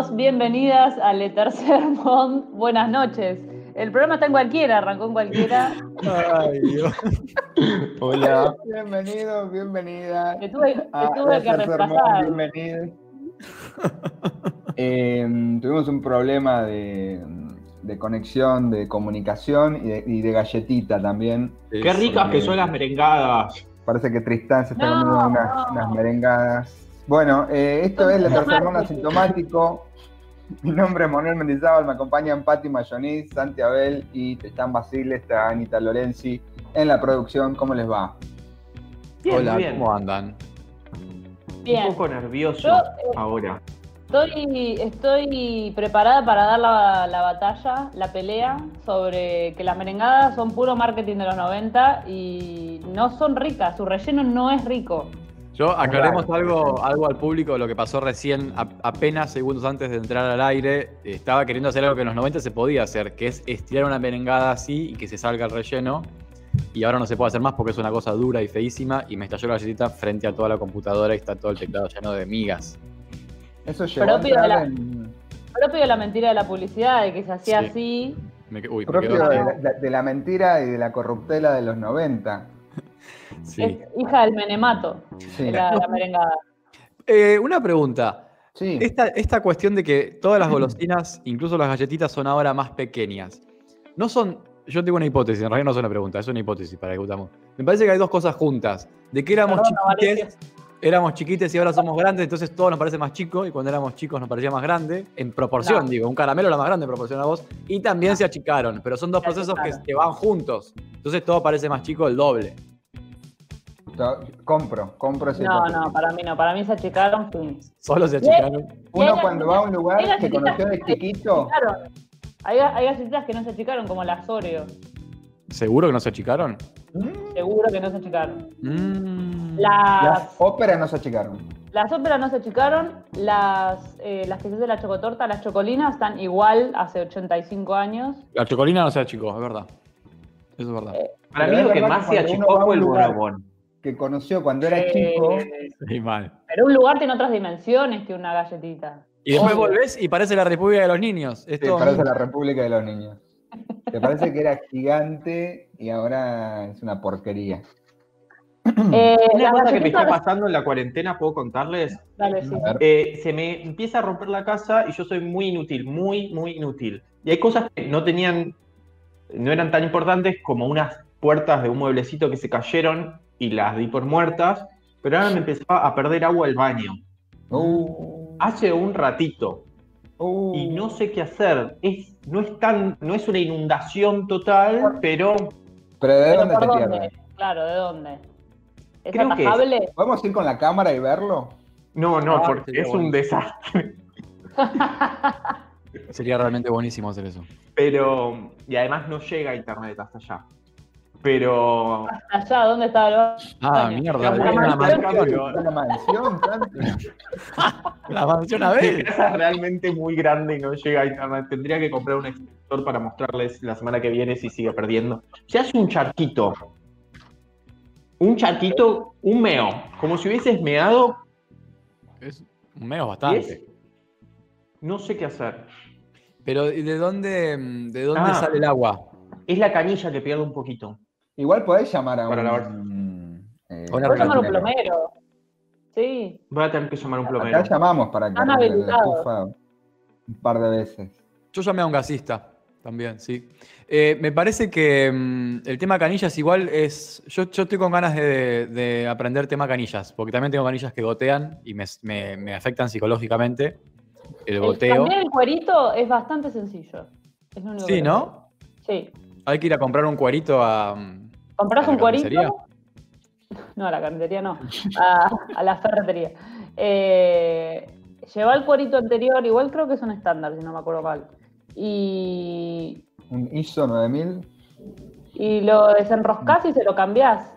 Bienvenidos, bienvenidas al Le Tercer Mond. Buenas noches. El programa está en cualquiera, arrancó en cualquiera. Ay, Dios. Hola. Bienvenido, bienvenida. Te tuve, que Tercer Mon, reemplazar. Bienvenido. Eh, tuvimos un problema de, de conexión, de comunicación y de, y de galletita también. Qué ricas que son las merengadas. Parece que Tristán se está No, comiendo unas, no. unas merengadas. Bueno, eh, esto es el tercer asintomático. Mi nombre es Manuel Mendizábal, me acompañan Patti Mayoniz, Santi Abel y Tristán Basile, está Anita Lorenzi en la producción. ¿Cómo les va? Bien, Hola, bien. ¿cómo andan? Bien. Un poco nervioso Yo, eh, ahora. Estoy, estoy preparada para dar la, la batalla, la pelea sobre que las merengadas son puro marketing de los 90 y no son ricas, su relleno no es rico. Yo aclaremos Claro. algo, algo al público, lo que pasó recién, a- apenas segundos antes de entrar al aire. Estaba queriendo hacer algo que en los 90 se podía hacer, que es estirar una merengada así y que se salga el relleno. Y ahora no se puede hacer más porque es una cosa dura y feísima. Y me estalló la galletita frente a toda la computadora y está todo el teclado lleno de migas. Eso llegó a Propio de entrar la- en, Propio de la mentira de la publicidad, de que se hacía Sí. así. Me, uy, propio de la, de la mentira y de la corruptela de los 90. Sí. Es hija del menemato, Sí. la, la merengada. Eh, una pregunta. Sí. Esta, esta cuestión de que todas las golosinas, incluso las galletitas, son ahora más pequeñas. No son. Yo tengo una hipótesis, en realidad no es una pregunta, es una hipótesis para que discutamos. Me parece que hay dos cosas juntas. De que éramos Perdón, chiquites, éramos chiquites y ahora somos grandes, entonces todo nos parece más chico, y cuando éramos chicos nos parecía más grande, en proporción, No. digo, un caramelo era más grande en proporción a vos, y también se achicaron, pero son dos Se procesos que van juntos. Entonces todo parece más chico el doble. Compro, compro ese No, no, para mí no, para mí se achicaron fin. Solo se achicaron. Uno cuando va a un lugar que conoció de chiquito. Hay, hay galletitas que no se achicaron, como las Oreo. ¿Seguro que no se achicaron? Seguro que no se achicaron. Mm. Las, las óperas no se achicaron. las óperas no se achicaron, las, eh, las que se hace la chocotorta, las chocolinas, están igual hace 85 años. La chocolina no se achicó, es verdad. Eso es verdad. Para Pero mí lo que más se achicó fue el bonobón. Que conoció cuando era Eh, chico. Sí, mal. Pero un lugar tiene otras dimensiones que una galletita. Y después Obvio. volvés y parece la República de los Niños. Es Te todo parece la República de los Niños. Te parece que era gigante y ahora es una porquería. Eh, Una cosa que me está pasando en la cuarentena, ¿puedo contarles? Dale, sí. Eh, se me empieza a romper la casa y yo soy muy inútil, muy, muy inútil. Y hay cosas que no tenían, no eran tan importantes como unas puertas de un mueblecito que se cayeron y las di por muertas, pero ahora me empezaba a perder agua el baño. Uh, Hace un ratito. uh. y no sé qué hacer. Es, no es tan, no es una inundación total, pero Pero ¿de dónde ¿por te dónde? pierde? Claro, ¿de dónde? ¿Es Creo que es-? ¿Podemos ir con la cámara y verlo? no, no, Ah, porque es bueno. un desastre. Sería realmente buenísimo hacer eso. Pero, y además no llega a internet hasta allá. Pero Allá, ¿dónde estaba el baño? Ah, mierda. En una mansión. Una mansión. La mansión a mi ver. casa es realmente muy grande y no llega a internet. Tendría que comprar un extractor para mostrarles la semana que viene si sigue perdiendo. Se hace un charquito. Un charquito, un meo. Como si hubieses meado Es un meo bastante. es- No sé qué hacer. Pero ¿y ¿de dónde, de dónde Ah. sale el agua? Es la canilla que pierde un poquito. Igual podés llamar a Para un. lavar. eh, ¿Puedo llamar a un plomero. Sí. Voy a tener que llamar a un plomero. Acá llamamos para que arregle la estufa un par de veces. Yo llamé a un gasista también, sí. Eh, me parece que mm, el tema canillas igual es... Yo, yo estoy con ganas de, de aprender tema canillas, porque también tengo canillas que gotean y me, me- me afectan psicológicamente. El El, goteo. cambiar el cuerito es bastante sencillo. Es lo único Sí, que ¿no? Sí. Hay que ir a comprar un cuerito a... mm, ¿Comprás ¿A la un cuerito? carnicería? No, a la carnicería no. A, a la ferretería. Eh, lleva el cuerito anterior, igual creo que es un estándar, si no me acuerdo mal. Y, Un ISO 9000. y lo desenroscás y se lo cambiás.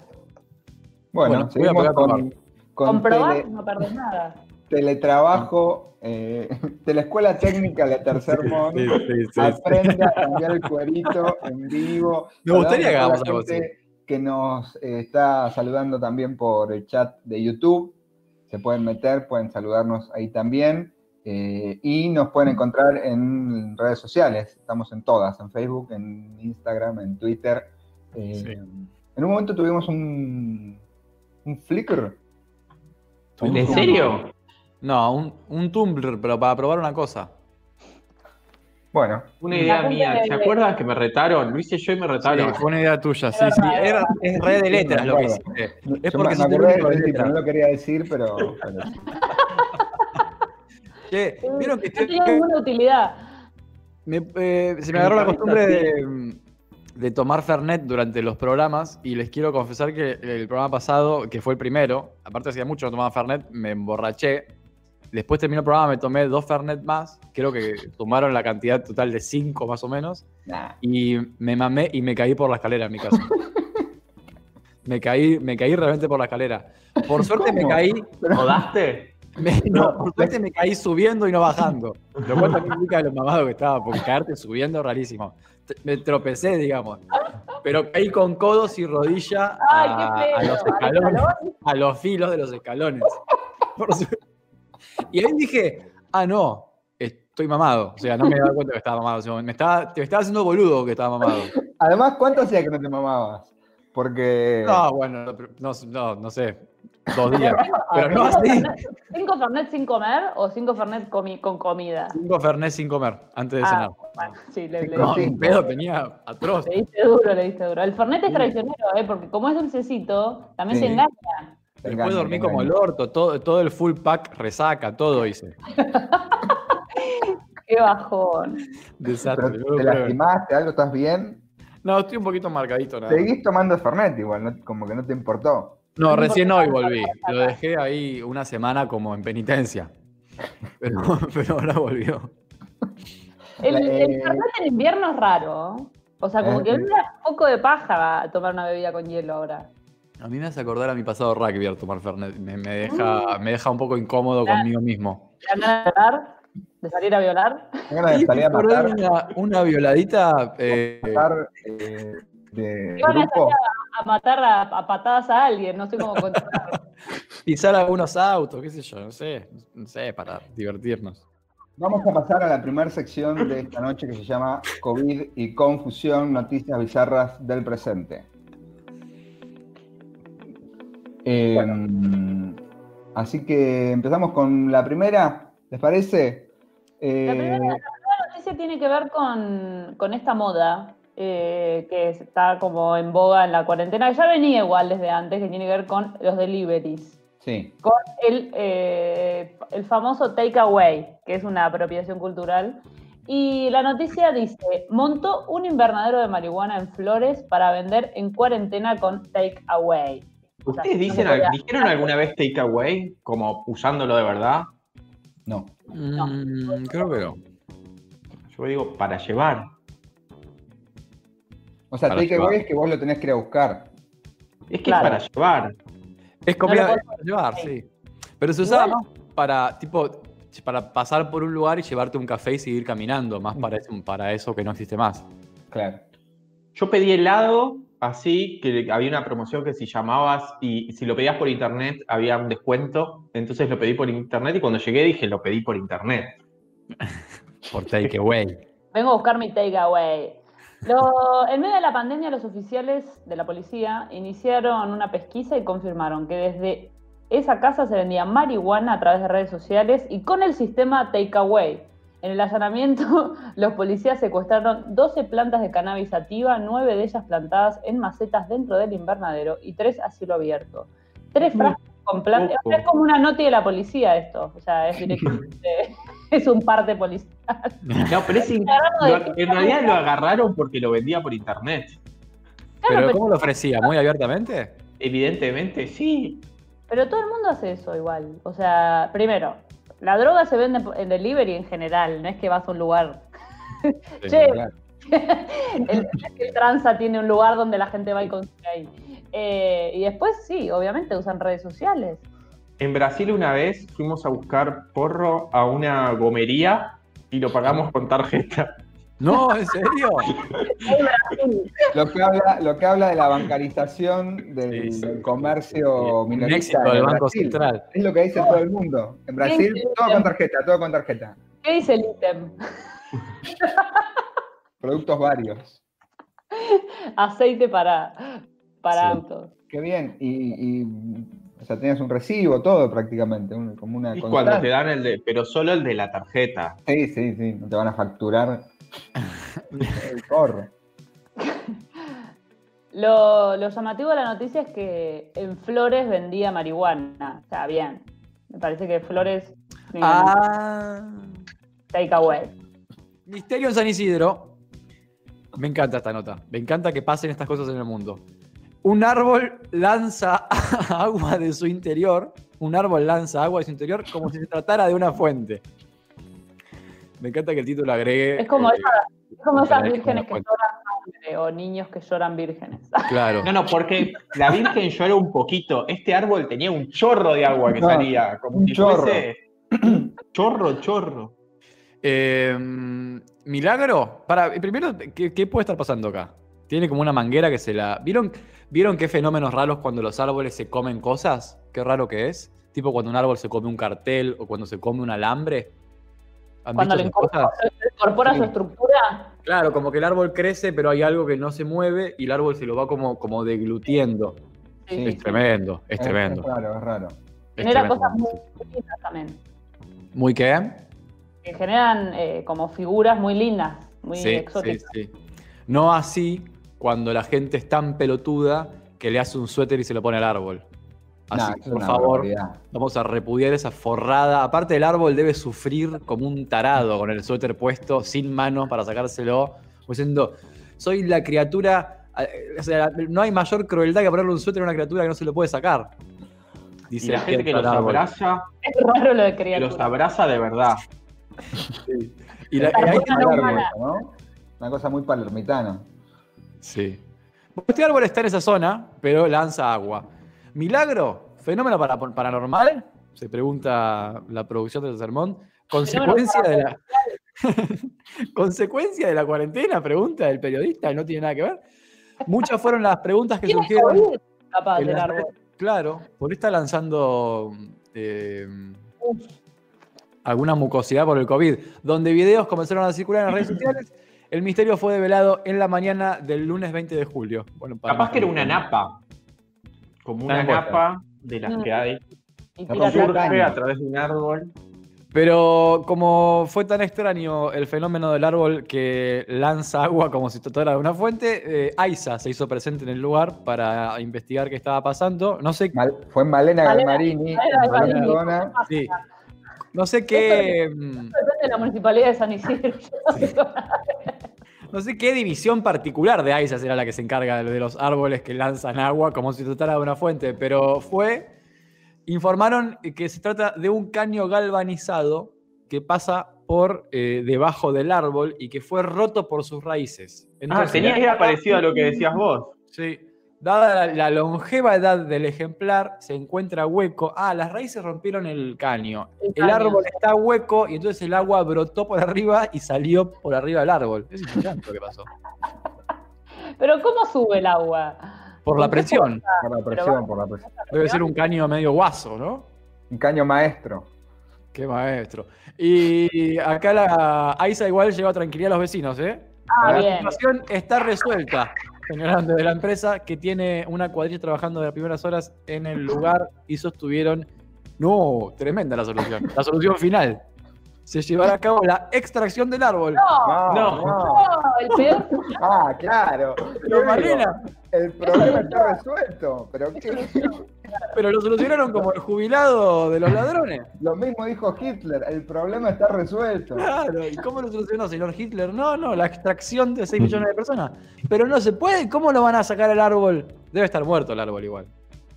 Bueno, Bueno, voy a seguimos con, con Comprobás, tele- no perdés nada. teletrabajo eh, de la Escuela Técnica de Tercermont. Sí, sí, sí. Aprende a cambiar el cuerito en vivo. Me gustaría que hagamos algo la gente Que nos está saludando también por el chat de YouTube. Se pueden meter, pueden saludarnos ahí también. eh, y nos pueden encontrar en redes sociales. Estamos en todas, en Facebook, en Instagram, en Twitter. Eh, Sí. En un momento tuvimos un, un Flickr. ¿En serio? No, un, un Tumblr, pero para probar una cosa. Bueno, Una idea mía. ¿Se acuerdan que me retaron? Luis y yo y me Sí, retaron. fue una idea tuya, sí, sí. Era, es red de letras lo que hiciste. Es yo me, porque me único de tipo, letras. no lo quería decir, pero, sí. Che, ¿vieron que No tenía ninguna utilidad. me, eh, se me agarró la costumbre de, de tomar Fernet durante los programas y les quiero confesar que el programa pasado, que fue el primero, aparte hacía mucho que no tomaba Fernet, me emborraché. Después terminó el programa, me tomé dos Fernet más, creo que tomaron la cantidad total de cinco más o menos, Nah. y me mamé y me caí por la escalera en mi casa. me caí, me caí realmente por la escalera. Por suerte me caí ¿Jodaste? me- no, por suerte me caí subiendo y no bajando. Lo cual también indica lo mamado que estaba, porque caerte subiendo es rarísimo. Me tropecé, digamos. Pero caí con codos y rodilla Ay, a, qué feo. a los escalones, a los filos de los escalones. Por su- Y ahí dije, ah, no, estoy mamado. O sea, no me daba cuenta que estaba mamado. O sea, me estaba, te estaba haciendo boludo que estaba mamado. Además, ¿cuánto hacía que no te mamabas? Porque. No, bueno, no, no, no, no sé, dos días. Pero no ¿Cinco así. Fernet- ¿Cinco Fernet sin comer o cinco Fernet comi- con comida? Cinco Fernet sin comer, antes de Ah, cenar. bueno, sí, le, le- No, sí. un pedo tenía atroz. le diste duro, le diste duro. El Fernet es traicionero, ¿eh? porque como es dulcecito, también Sí. se engaña. Te Después engaño, dormí te como el orto, todo, todo el full pack resaca, todo hice. Qué bajón. Desastre. ¿Te puedo lastimaste? ¿Algo estás bien? No, estoy un poquito marcadito. Nada. Seguís tomando Fernet igual, ¿no? como que no te importó. No, recién hoy volví. Lo dejé ahí una semana como en penitencia. Pero, pero ahora volvió. El, el eh, Fernet en invierno es raro. O sea, como Eh, que eh. me da un poco de paja tomar una bebida con hielo ahora. A mí me hace acordar a mi pasado rugby al tomar Fernet. Me, me deja, me deja un poco incómodo conmigo mismo. ¿Te dan ganas de violar? ¿De salir a violar? De Sí, salir a matar, una, una violadita eh, matar, eh, de Iban a grupo. A matar a, a patadas a alguien, no sé cómo controlarlo. pisar algunos autos, qué sé yo, no sé. No sé, para divertirnos. Vamos a pasar a la primera sección de esta noche que se llama COVID y confusión, noticias bizarras del presente. Eh, Así que empezamos con la primera, ¿les parece? Eh, La primera, la primera noticia tiene que ver con, con esta moda eh, que está como en boga en la cuarentena, que ya venía igual desde antes, que tiene que ver con los deliveries. sí, con el, eh, el famoso takeaway, que es una apropiación cultural. Y la noticia dice, montó un invernadero de marihuana en Flores para vender en cuarentena con takeaway. ¿Ustedes no dicen, dijeron alguna vez takeaway? Como usándolo de verdad. no. Mm, creo que no. Yo digo, para llevar. O sea, Para takeaway llevar. es que vos lo tenés que ir a buscar. Es que Claro. es para llevar. Es comida es para llevar, sí. Pero se usaba más para, tipo, para pasar por un lugar y llevarte un café y seguir caminando, más para eso, para eso que no existe más. Claro. Yo pedí helado así, que había una promoción que si llamabas y si lo pedías por internet había un descuento. Entonces lo pedí por internet y cuando llegué dije, lo pedí por internet. Por takeaway. Vengo a buscar mi takeaway. Lo- en medio de la pandemia, los oficiales de la policía iniciaron una pesquisa y confirmaron que desde esa casa se vendía marihuana a través de redes sociales y con el sistema takeaway. En el allanamiento, los policías secuestraron 12 plantas de cannabis sativa, 9 de ellas plantadas en macetas dentro del invernadero y 3 a cielo abierto. Tres Muy frascos con plantas. poco. Es como una nota de la policía esto. O sea, es directamente. es un parte policial. No, pero es in- lo- en realidad lo agarraron porque lo vendía por internet. ¿Pero pero- cómo lo ofrecía? ¿Muy abiertamente? Evidentemente, sí. Pero todo el mundo hace eso igual. O sea, primero, La droga se vende en delivery en general, no es que vas a un lugar. Sí, Che, claro. el, el tranza tiene un lugar donde la gente va y consigue ahí. Eh, y después sí, obviamente usan redes sociales. En Brasil una vez fuimos a buscar porro a una gomería y lo pagamos con tarjeta. No, ¿en serio? Lo que habla, lo que habla de la bancarización del, Sí, sí. del comercio Un minorista éxito del Banco Brasil. Central. Es lo que dice todo el mundo. En Brasil, Sí, todo sí. con tarjeta, todo con tarjeta. ¿Qué dice el ítem? Productos varios. Aceite para, para Sí. autos. Qué bien. Y, y, o sea, tenías un recibo, todo prácticamente, un- como una Y cuando te dan el de, pero solo el de la tarjeta. Sí, sí, sí, no te van a facturar el corro. Lo, lo llamativo de la noticia es que en Flores vendía marihuana. O sea, bien. Me parece que Flores. Ah. Take away. Misterio en San Isidro. Me encanta esta nota. Me encanta que pasen estas cosas en el mundo. Un árbol lanza agua de su interior. Un árbol lanza agua de su interior como si se tratara de una fuente. Me encanta que el título agregue. Es como, eh, esa- es como esas vírgenes que lloran sangre o niños que lloran vírgenes. Claro. No, no, porque la Virgen lloró un poquito. Este árbol tenía un chorro de agua que No, salía, como un si chorro. fuese chorro, chorro. Eh, Milagro, para, primero, ¿qué, qué puede estar pasando acá? Tiene como una manguera que se la. ¿Vieron, ¿Vieron qué fenómenos raros cuando los árboles se comen cosas? Qué raro que es. Tipo cuando un árbol se come un cartel o cuando se come un alambre. ¿Han Cuando le incorpora, incorpora Sí. su estructura. Claro, como que el árbol crece, pero hay algo que no se mueve y el árbol se lo va como, como deglutiendo. Sí, Es tremendo, es Es tremendo. raro, es raro. es Genera cosas muy lindas también. ¿Muy qué? Que generan eh, como figuras muy lindas, muy sí, exóticas. sí, sí. No así cuando la gente es tan pelotuda que le hace un suéter y se lo pone al árbol. Así Nah, que, por favor, barbaridad. vamos a repudiar esa forrada. Aparte, el árbol debe sufrir como un tarado con el suéter puesto, sin manos para sacárselo, como diciendo, soy la criatura. eh, O sea, no hay mayor crueldad que ponerle un suéter a una criatura que no se lo puede sacar. Y Dice la gente que los árbol. abraza, Es raro lo de que los criatura. abraza de verdad. Y la- no Palermo humana. eso, ¿no? Una cosa muy palermitana. Sí. Este árbol está en esa zona, pero lanza agua. ¿Milagro? ¿Fenómeno para- paranormal? Se pregunta la producción del sermón. ¿Consecuencia de la. ¿Consecuencia de la cuarentena? Pregunta el periodista, no tiene nada que ver. Muchas fueron las preguntas que ¿Tiene surgieron. COVID capaz del redes- Claro, por ahí está lanzando eh, alguna mucosidad por el COVID. Donde videos comenzaron a circular en las redes sociales, el misterio fue develado en la mañana del lunes 20 de julio. Bueno, para Capaz que era una napa. Como una napa de las que hay. Surge a través de un árbol. Pero como fue tan extraño el fenómeno del árbol que lanza agua como si tratara de una fuente, eh, Aiza se hizo presente en el lugar para investigar qué estaba pasando. No sé, Mal- fue en Malena Malena- Galmarini, Malena sí. no sé qué, mm, Depende de la municipalidad de San Isidro. No sé qué división particular de Aiza será la que se encarga de los árboles que lanzan agua como si tratara de una fuente, pero fue informaron que se trata de un caño galvanizado que pasa por eh, debajo del árbol y que fue roto por sus raíces. Ah, Entonces, tenía era parecido a lo que decías vos. Sí. Dada la, la longeva edad del ejemplar, se encuentra hueco. Ah, las raíces rompieron el caño. El árbol está hueco y entonces el agua brotó por arriba y salió por arriba del árbol. Es impresionante lo que pasó. Pero ¿cómo sube el agua? Por la ¿Con qué presión. Por la presión, por la presión. Debe ser un caño medio guaso, ¿no? Un caño maestro. Qué maestro. Y acá la Aiza igual lleva tranquilidad a los vecinos, ¿eh? Ah, la bien. situación está resuelta, señalan desde la empresa que tiene una cuadrilla trabajando de las primeras horas en el lugar y sostuvieron. No, tremenda la solución. La solución final. Se llevará a cabo la extracción del árbol. No, No. no. no, el peor. Ah, claro. Pero ¿Qué Malena, digo? El problema está resuelto. Pero ¿qué? Pero lo solucionaron como el jubilado de los ladrones. Lo mismo dijo Hitler. El problema está resuelto. Claro, ¿y cómo lo solucionó, señor Hitler? No, no, la extracción de 6 millones de personas. Pero no se puede, ¿cómo lo van a sacar el árbol? Debe estar muerto el árbol igual.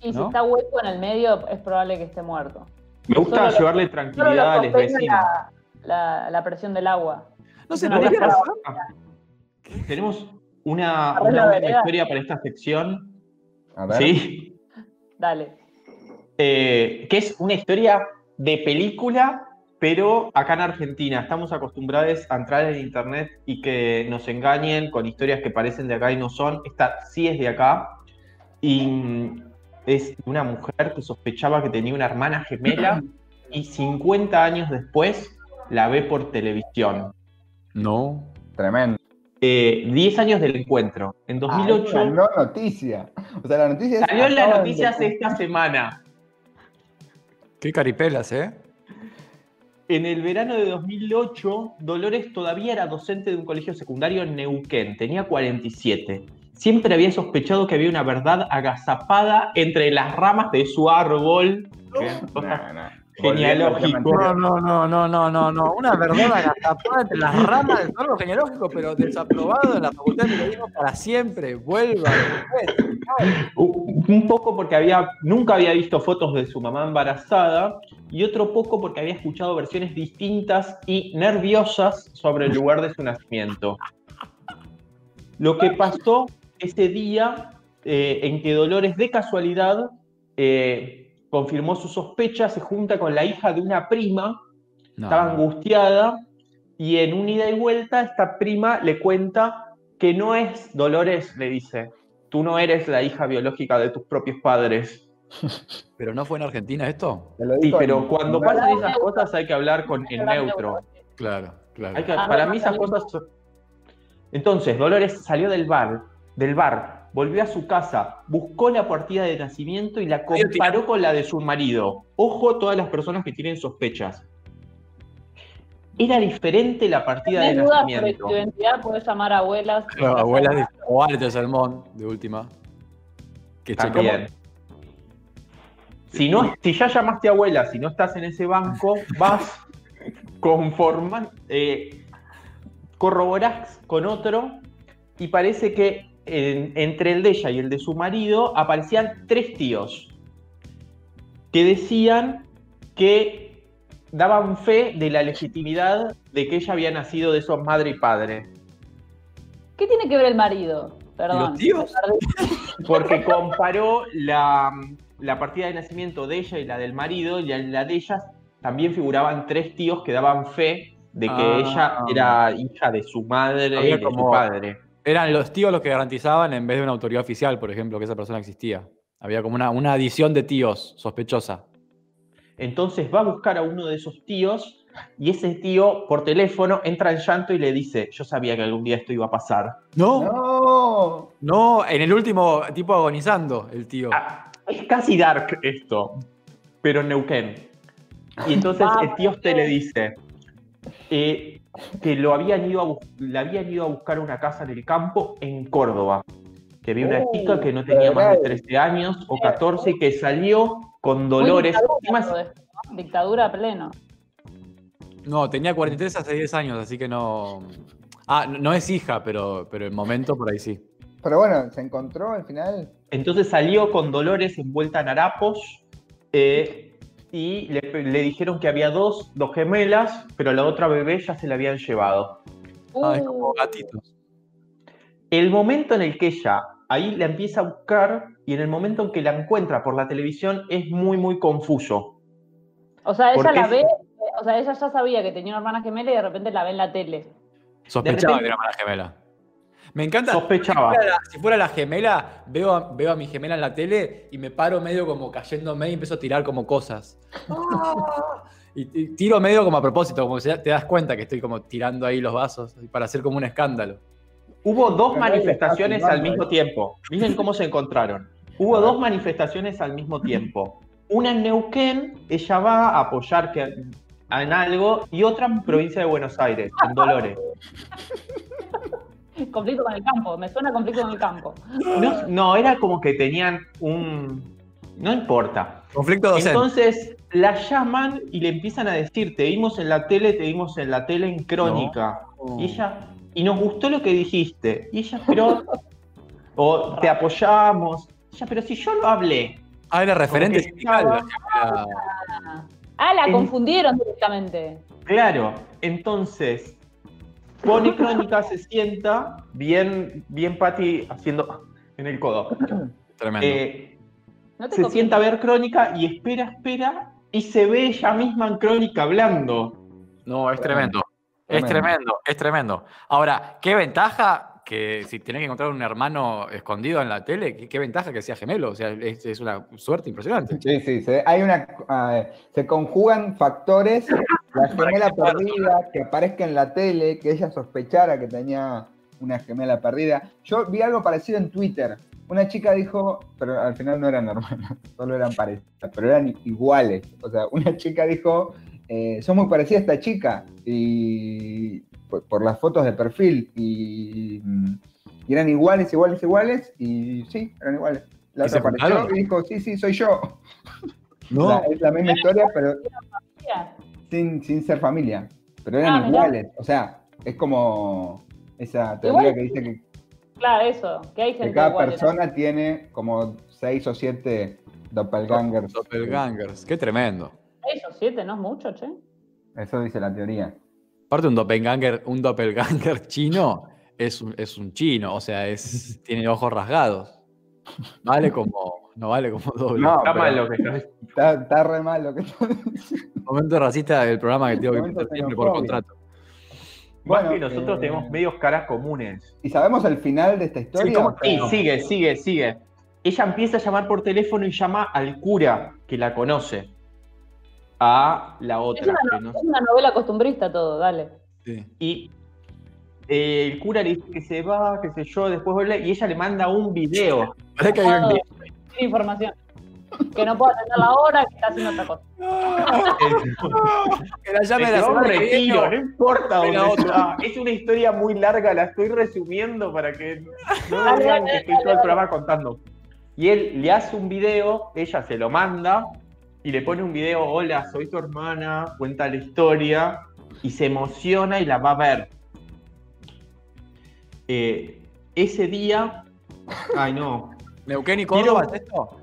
Y si ¿No? está hueco en el medio, es probable que esté muerto. Me gusta Solo lo- llevarle tranquilidad a lo los vecinos. la, la, la presión del agua. No sé, No, podría no. Tenemos una, una vereda. historia para esta sección. A ver. ¿Sí? Dale. Eh, que es una historia de película, pero acá en Argentina estamos acostumbrados a entrar en internet y que nos engañen con historias que parecen de acá y no son. Esta sí es de acá. Y mm, es una mujer que sospechaba que tenía una hermana gemela y 50 años después la ve por televisión. No. Tremendo. Eh, 10 años del encuentro. En 2008 Ah, no noticia. O sea, la noticia es. salió en las de- noticias esta semana. Qué caripelas, ¿eh? En el verano de 2008, Dolores todavía era docente de un colegio secundario en Neuquén, tenía 47. Siempre había sospechado que había una verdad agazapada entre las ramas de su árbol. No, no. Genealógico. No, no, no, no, no, no, no. Una verdad agazapada entre las ramas del árbol genealógico, pero desaprobado en la Facultad de Periodismo para siempre. Vuelva. Un poco porque había, nunca había visto fotos de su mamá embarazada y otro poco porque había escuchado versiones distintas y nerviosas sobre el lugar de su nacimiento. Lo que pasó ese día eh, en que Dolores de casualidad eh, confirmó su sospecha, se junta con la hija de una prima, No, estaba angustiada y en un ida y vuelta esta prima le cuenta que no es Dolores, le dice, tú no eres la hija biológica de tus propios padres. ¿Pero no fue en Argentina esto? Sí, pero en- cuando en- pasan esas cosas hay que hablar con el neutro. Claro, claro. Hay que- para mí esas cosas... son- Entonces, Dolores salió del bar, del bar, volvió a su casa, buscó la partida de nacimiento y la comparó con la de su marido. Ojo todas las personas que tienen sospechas. Era diferente la partida de ¿Tienes dudas sobre nacimiento. tu identidad? Puedes llamar a abuelas. Claro, abuelas de o Alex de Salmón, de última. Que También. Si, no, si ya llamaste a abuela, si no estás en ese banco, vas, conforman, eh, corroborás con otro y parece que en- entre el de ella y el de su marido aparecían tres tíos que decían que daban fe de la legitimidad de que ella había nacido de esos madre y padre. ¿Qué tiene que ver el marido? Perdón. ¿Y los tíos? Porque comparó la, la partida de nacimiento de ella y la del marido, y en la de ellas también figuraban tres tíos que daban fe de que Ah. ella era hija de su madre y de como- su padre. Eran los tíos los que garantizaban en vez de una autoridad oficial, por ejemplo, que esa persona existía. Había como una, una adición de tíos sospechosa. Entonces va a buscar a uno de esos tíos y ese tío por teléfono entra en llanto y le dice, yo sabía que algún día esto iba a pasar. No, no, No. en el último tipo agonizando, el tío. Ah, es casi dark esto, pero en Neuquén. Y entonces el tío te le dice eh, que lo habían ido a le habían ido a buscar una casa en el campo en Córdoba. Que había una Oh, chica que no tenía más de caray. 13 años o 14 y que salió con dolores. Dictadura. Dictadura a pleno. No, tenía 43 hace 10 años, así que no. Ah, no no es hija, pero, pero el momento por ahí sí. Pero bueno, se encontró al final. Entonces salió con Dolores envuelta en harapos eh, y le, le dijeron que había dos, dos gemelas, pero la otra bebé ya se la habían llevado. Ah, es Uh, como gatitos. El momento en el que ella ahí la empieza a buscar y en el momento en que la encuentra por la televisión es muy, muy confuso. o sea, ella la ve, o sea, ella ya sabía que tenía una hermana gemela y de repente la ve en la tele. Sospechaba repente- que era mala gemela. Me encanta. Sospechaba. Si fuera, la, si fuera la gemela, veo a, veo a mi gemela en la tele y me paro medio como cayéndome y empiezo a tirar como cosas. ¡Ah! Y, y tiro medio como a propósito, como si te das cuenta que estoy como tirando ahí los vasos para hacer como un escándalo. Hubo dos Pero manifestaciones al mismo tiempo. Miren cómo se encontraron. Hubo dos manifestaciones al mismo tiempo. Una en Neuquén, ella va a apoyar que, en algo, y otra en provincia de Buenos Aires, en Dolores. Conflicto con el campo, me suena conflicto con el campo. No, no, era como que tenían un... No importa. Conflicto docente. Entonces la llaman y le empiezan a decir, te vimos en la tele, te vimos en la tele en crónica. Y ella, y nos gustó lo que dijiste. Y ella, pero, o te apoyamos. Ella, pero si yo lo hablé. ah, era referente estaba-. Ah, la En- confundieron directamente. Claro, entonces pone crónica, se sienta, bien, bien Patty haciendo en el codo. Tremendo. Eh, No se sienta a ver crónica y espera, espera, y se ve ella misma en crónica hablando. No, es tremendo. Es tremendo, es tremendo. Ahora, ¿qué ventaja que si tenés que encontrar un hermano escondido en la tele, qué, qué ventaja que sea gemelo? O sea, es, es una suerte impresionante. Sí, sí, se, hay una, se conjugan factores, la gemela perdida, que aparezca en la tele, que ella sospechara que tenía una gemela perdida. Yo vi algo parecido en Twitter. Una chica dijo, pero al final no eran hermanas, solo eran parejas, pero eran iguales. O sea, una chica dijo, eh, son muy parecidas a esta chica, y por, por las fotos de perfil, y, mm, y eran iguales, iguales, iguales, y sí, eran iguales. La ¿Y se otra apareció y dijo, sí, sí, soy yo. No. La- es la misma historia, pero sin, sin ser familia. Pero eran Ah, iguales. O sea, es como esa teoría Igual- que dice que, Claro, eso, que hay que gente cada igual, ¿no? persona tiene como seis o siete doppelgangers. Doppelgangers, qué tremendo. Seis o siete, no es mucho, che. Eso dice la teoría. Aparte, un doppelganger, un doppelganger chino es un, es un chino, o sea, es, tiene ojos rasgados. Vale como, no vale como doble. No, Está mal lo que está, está re mal lo que está. Momento racista del programa que tengo que meter siempre por contrato. Más Bueno, que nosotros eh, tenemos medios caras comunes. ¿Y sabemos el final de esta historia? ¿cómo- O sea, Sí, sigue, sigue, sigue. Ella empieza a llamar por teléfono y llama al cura que la conoce. A la Es otra. una, que no- es una novela costumbrista todo, dale. Sí. Y eh, el cura le dice que se va, qué sé yo, después vuelve y ella le manda un video. Parece que hay un- información. Que no puedo atender la hora, que está haciendo otra cosa. que la llame la un retiro, no importa dónde está. Es una historia muy larga, la estoy resumiendo para que no vean que estoy todo el programa contando. Y él le hace un video, ella se lo manda y le pone un video, hola, soy tu hermana, cuenta la historia y se emociona y la va a ver. Eh, ese día, ay no, ¿Neuquén y Córdoba es esto?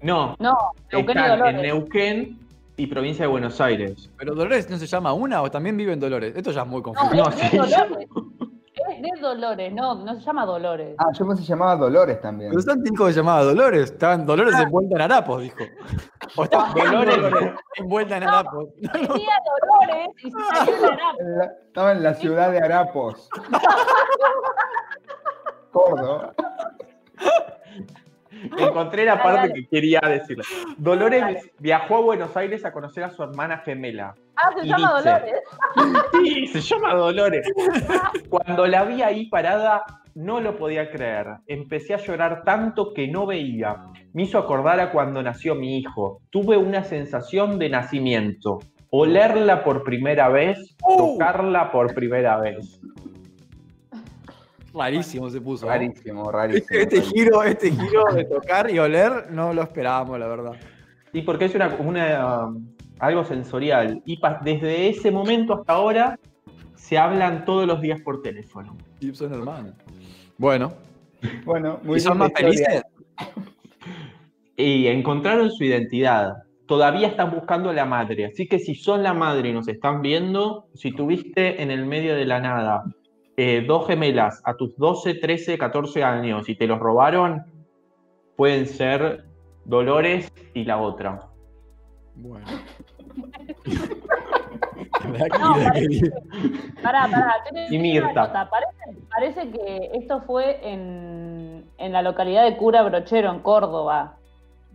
no, No, Neuquén y en. Neuquén y provincia de Buenos Aires. ¿Pero Dolores no se llama una o también vive en Dolores? Esto ya es muy confuso. No, sí. De Dolores. No, no se llama Dolores. Ah, yo pensé que se llamaba Dolores también. Pero Santi dijo que se llamaba Dolores. Estaban Dolores envuelta en harapos, dijo. O estaba Dolores. envuelta en harapos. Decía Dolores y salió En Estaba en la ciudad de Arapos. Córdoba. Encontré la parte dale. que quería decirle. Dolores Dale. viajó a Buenos Aires a conocer a su hermana gemela. Ah, se Y llama dice- Dolores. Sí, se llama Dolores. Cuando la vi ahí parada, no lo podía creer. Empecé a llorar tanto que no veía. Me hizo acordar a cuando nació mi hijo. Tuve una sensación de nacimiento. Olerla por primera vez, Uh. tocarla por primera vez. Rarísimo se puso. ¿no? Rarísimo, rarísimo. Este, este rarísimo. giro, este giro de tocar y oler no lo esperábamos, la verdad. Sí, porque es una, una, um, algo sensorial. Y pa- desde ese momento hasta ahora se hablan todos los días por teléfono. Gibson hermano. Bueno, Bueno, muy ¿y son más felices? Y encontraron su identidad. Todavía están buscando a la madre. Así que si son la madre y nos están viendo, si tuviste en el medio de la nada eh, dos gemelas a tus 12, 13, 14 años y te los robaron, pueden ser Dolores y la otra. Bueno. No, viene. Pará, pará. Y Mirta. Parece, parece que esto fue en, en la localidad de Cura Brochero, en Córdoba.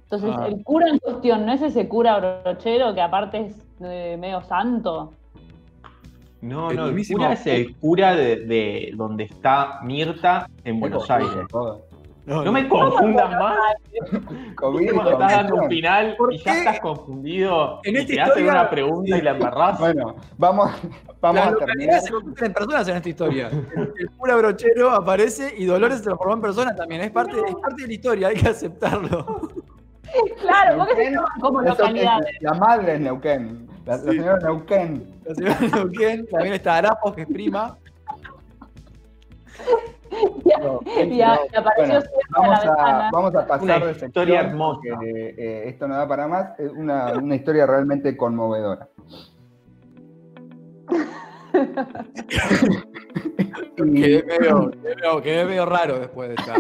Entonces, Ah. el cura en cuestión no es ese cura brochero que aparte es eh, medio santo. No, El no, el mismísimo- cura es el cura de, de donde está Mirta en Buenos Aires. No me confundas más. COVID, Cuando estás dando un final ¿Por y ya estás confundido En y esta te hacen historia- una pregunta y la embarrás. Bueno, vamos, vamos Las a terminar. se convierten en personas en esta historia. El cura brochero aparece y Dolores se transformó en persona también. Es parte, es parte de la historia, hay que aceptarlo. Claro, porque se como localidades. La madre es Neuquén. La, la señora Neuquén. La señora Neuquén, también está Arapos, que es prima. Bueno, vamos, a, vamos a pasar Una de historia hermosa. porque, eh, esto no da para más. Es una, una historia realmente conmovedora. Y Quedé medio, quedé medio- quedé medio raro después de esta.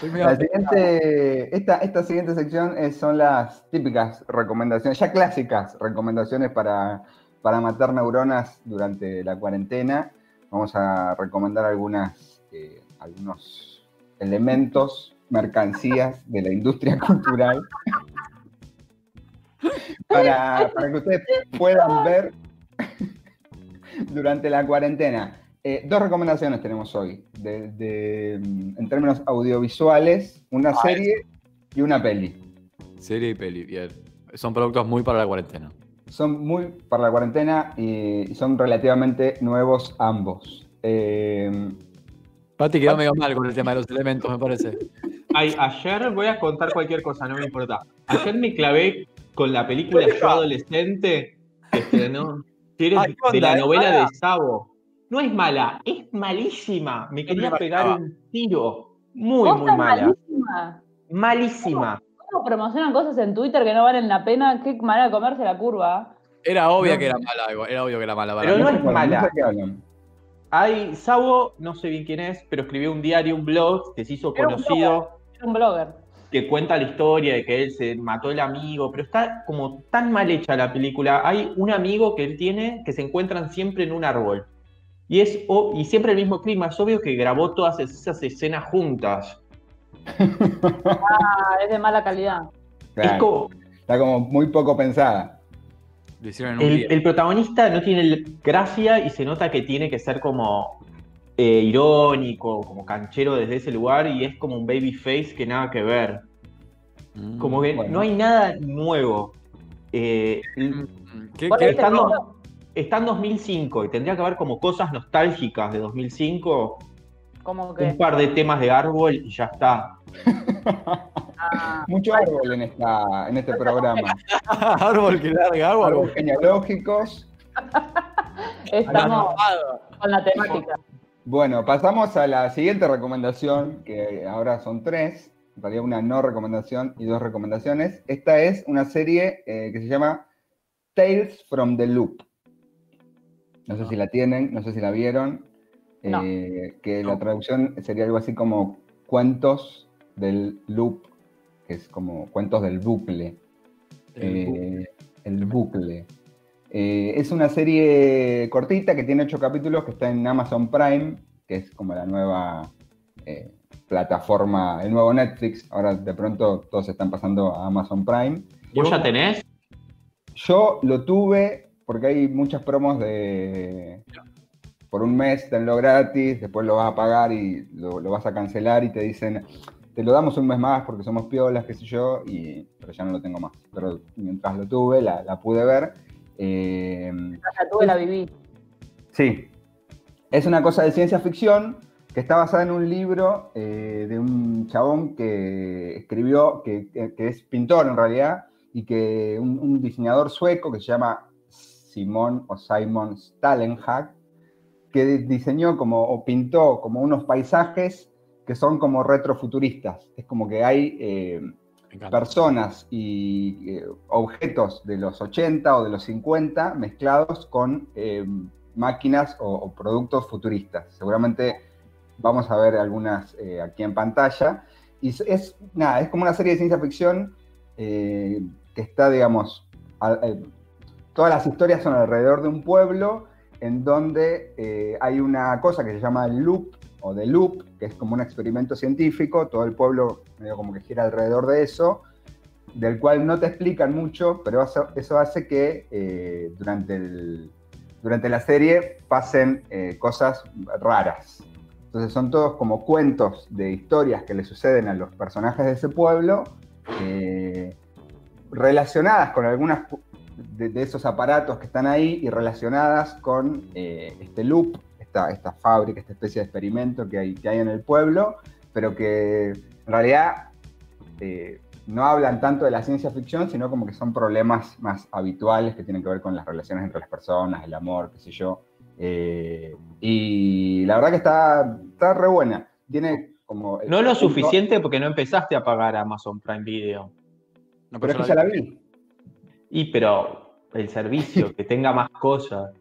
La siguiente, esta, esta siguiente sección es- son las típicas recomendaciones, ya clásicas recomendaciones para, para matar neuronas durante la cuarentena. Vamos a recomendar algunas, eh, algunos elementos, mercancías de la industria cultural para, para que ustedes puedan ver durante la cuarentena. Eh, dos recomendaciones tenemos hoy, de- de, mm, en términos audiovisuales, una serie y una peli. Serie y peli, bien. Son productos muy para la cuarentena. Son muy para la cuarentena y son relativamente nuevos ambos. Eh, Pati quedó medio mal con el tema de los elementos, me parece. Ay, ayer voy a contar cualquier cosa, no me importa. Ayer me clavé con la película Yo Adolescente que estrenó, que era Ay, ¿qué de onda? la ¿Es novela de Sabo. No es mala, es malísima. Me quería pegar un tiro. Muy, muy mala. malísima. Malísima. ¿Cómo promocionan cosas en Twitter que no valen la pena? Qué manera de comerse la curva. Era obvio No. que era mala, era obvio que era mala. para Pero mí. no es mala. Hay Sabo, no sé bien quién es, pero escribió un diario, un blog que se hizo Era un conocido. Era un blogger. que cuenta la historia de que él se mató el amigo, pero está como tan mal hecha la película. Hay un amigo que él tiene que se encuentran siempre en un árbol. Y, es, o- y siempre el mismo clima. Es obvio que grabó todas esas escenas juntas. Ah, es de mala calidad. Claro, Es como, Está como muy poco pensada. Lo hicieron en un el, día. el protagonista no tiene gracia y se nota que tiene que ser como eh, irónico, como canchero desde ese lugar y es como un baby face que nada que ver. Mm. Como que Bueno. no hay nada nuevo. Eh, Mm, ¿Qué, Por qué- eso está, en no. dos- está en 2005 y tendría que haber como cosas nostálgicas de 2005, Como que. un par de temas de árbol y ya está. ah, Mucho árbol en, esta, en este programa. árbol que larga agua. Árboles genealógicos. estamos con la temática. Bueno, pasamos a la siguiente recomendación, que ahora son tres, en realidad una no recomendación y dos recomendaciones. Esta es una serie eh, que se llama Tales from the Loop. No sé si la tienen, no sé si la vieron, No. eh, que la traducción sería algo así como cuentos del loop, que es como cuentos del bucle. Eh, el bucle. Eh, es una serie cortita que tiene ocho capítulos que está en Amazon Prime, que es como la nueva plataforma, el nuevo Netflix. Ahora de pronto todos están pasando a Amazon Prime. ¿Vos ya tenés? Yo lo tuve porque hay muchas promos de por un mes tenlo gratis, después lo vas a pagar y lo, lo vas a cancelar y te dicen te lo damos un mes más porque somos piolas, qué sé yo, y, pero ya no lo tengo más. Pero mientras lo tuve, la, la pude ver. Eh, La tuve, la viví. Sí. Es una cosa de ciencia ficción que está basada en un libro eh, de un chabón que escribió, que, que- que es pintor en realidad, y que un, un diseñador sueco que se llama Simon o Simon Stalenhag, que diseñó como, o pintó como unos paisajes que son como retrofuturistas. Es como que hay eh, personas y eh, objetos de los 80 o de los 50 mezclados con eh, máquinas o, o productos futuristas. Seguramente vamos a ver algunas aquí en pantalla. Y es, nada, es como una serie de ciencia ficción que está, digamos, todas las historias son alrededor de un pueblo en donde eh, hay una cosa que se llama el loop o de loop, que es como un experimento científico, todo el pueblo como que gira alrededor de eso, del cual no te explican mucho, pero eso, hace que eh, durante, durante la serie pasen eh, cosas raras. Entonces son todos como cuentos de historias que le suceden a los personajes de ese pueblo, relacionadas con algunas de, de esos aparatos que están ahí y relacionadas con eh, este loop, esta, esta fábrica, esta especie de experimento que hay, que hay en el pueblo, pero que en realidad eh, no hablan tanto de la ciencia ficción, sino como que son problemas más habituales que tienen que ver con las relaciones entre las personas, el amor, qué sé yo. Eh, y la verdad que está, está re buena. tiene como... No lo suficiente porque no empezaste a pagar Amazon Prime Video. No, Pero es que ya la vi. Y pero el servicio, que tenga más cosas.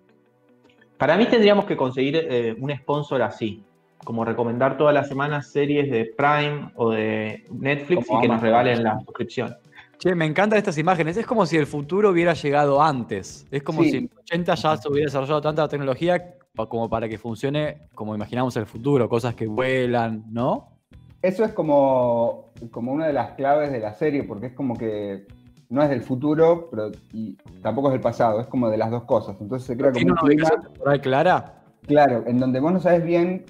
Para mí tendríamos que conseguir eh, un sponsor así, como recomendar todas las semanas series de Prime o de Netflix Como y que nos regalen la suscripción. Che, me encantan estas imágenes. Es como si el futuro hubiera llegado antes. Es como Sí. si en los 80 ya se hubiera desarrollado tanta tecnología como para que funcione como imaginamos el futuro, cosas que vuelan, ¿no? Eso es como, como una de las claves de la serie, porque es como que no es del futuro, pero y tampoco es del pasado, es como de las dos cosas. Entonces se crea como ¿Tiene un una clima, temporal clara? claro, en donde vos no sabes bien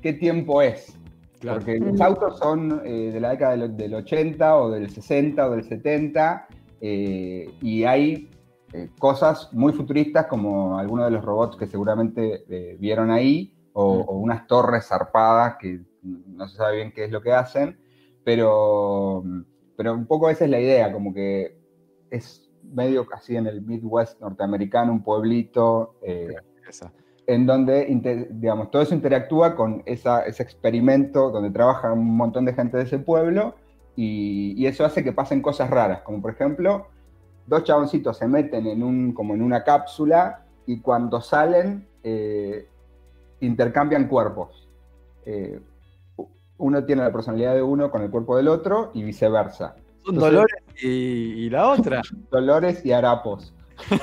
qué tiempo es. Claro. Porque los Ujú. autos son eh, de la década del, del 80 o del 60 o del 70 eh, y hay eh, cosas muy futuristas como algunos de los robots que seguramente eh, vieron ahí o, Mm. o unas torres zarpadas que no se sabe bien qué es lo que hacen, pero, pero un poco esa es la idea, como que es medio así en el Midwest norteamericano, un pueblito. eh, en donde, digamos, todo eso interactúa con esa- ese experimento donde trabaja un montón de gente de ese pueblo y, y eso hace que pasen cosas raras, como por ejemplo, dos chaboncitos se meten en un, como en una cápsula y cuando salen eh, intercambian cuerpos. Eh, uno tiene la personalidad de uno con el cuerpo del otro y viceversa. Son Entonces- Dolores y, y la otra. Dolores y harapos.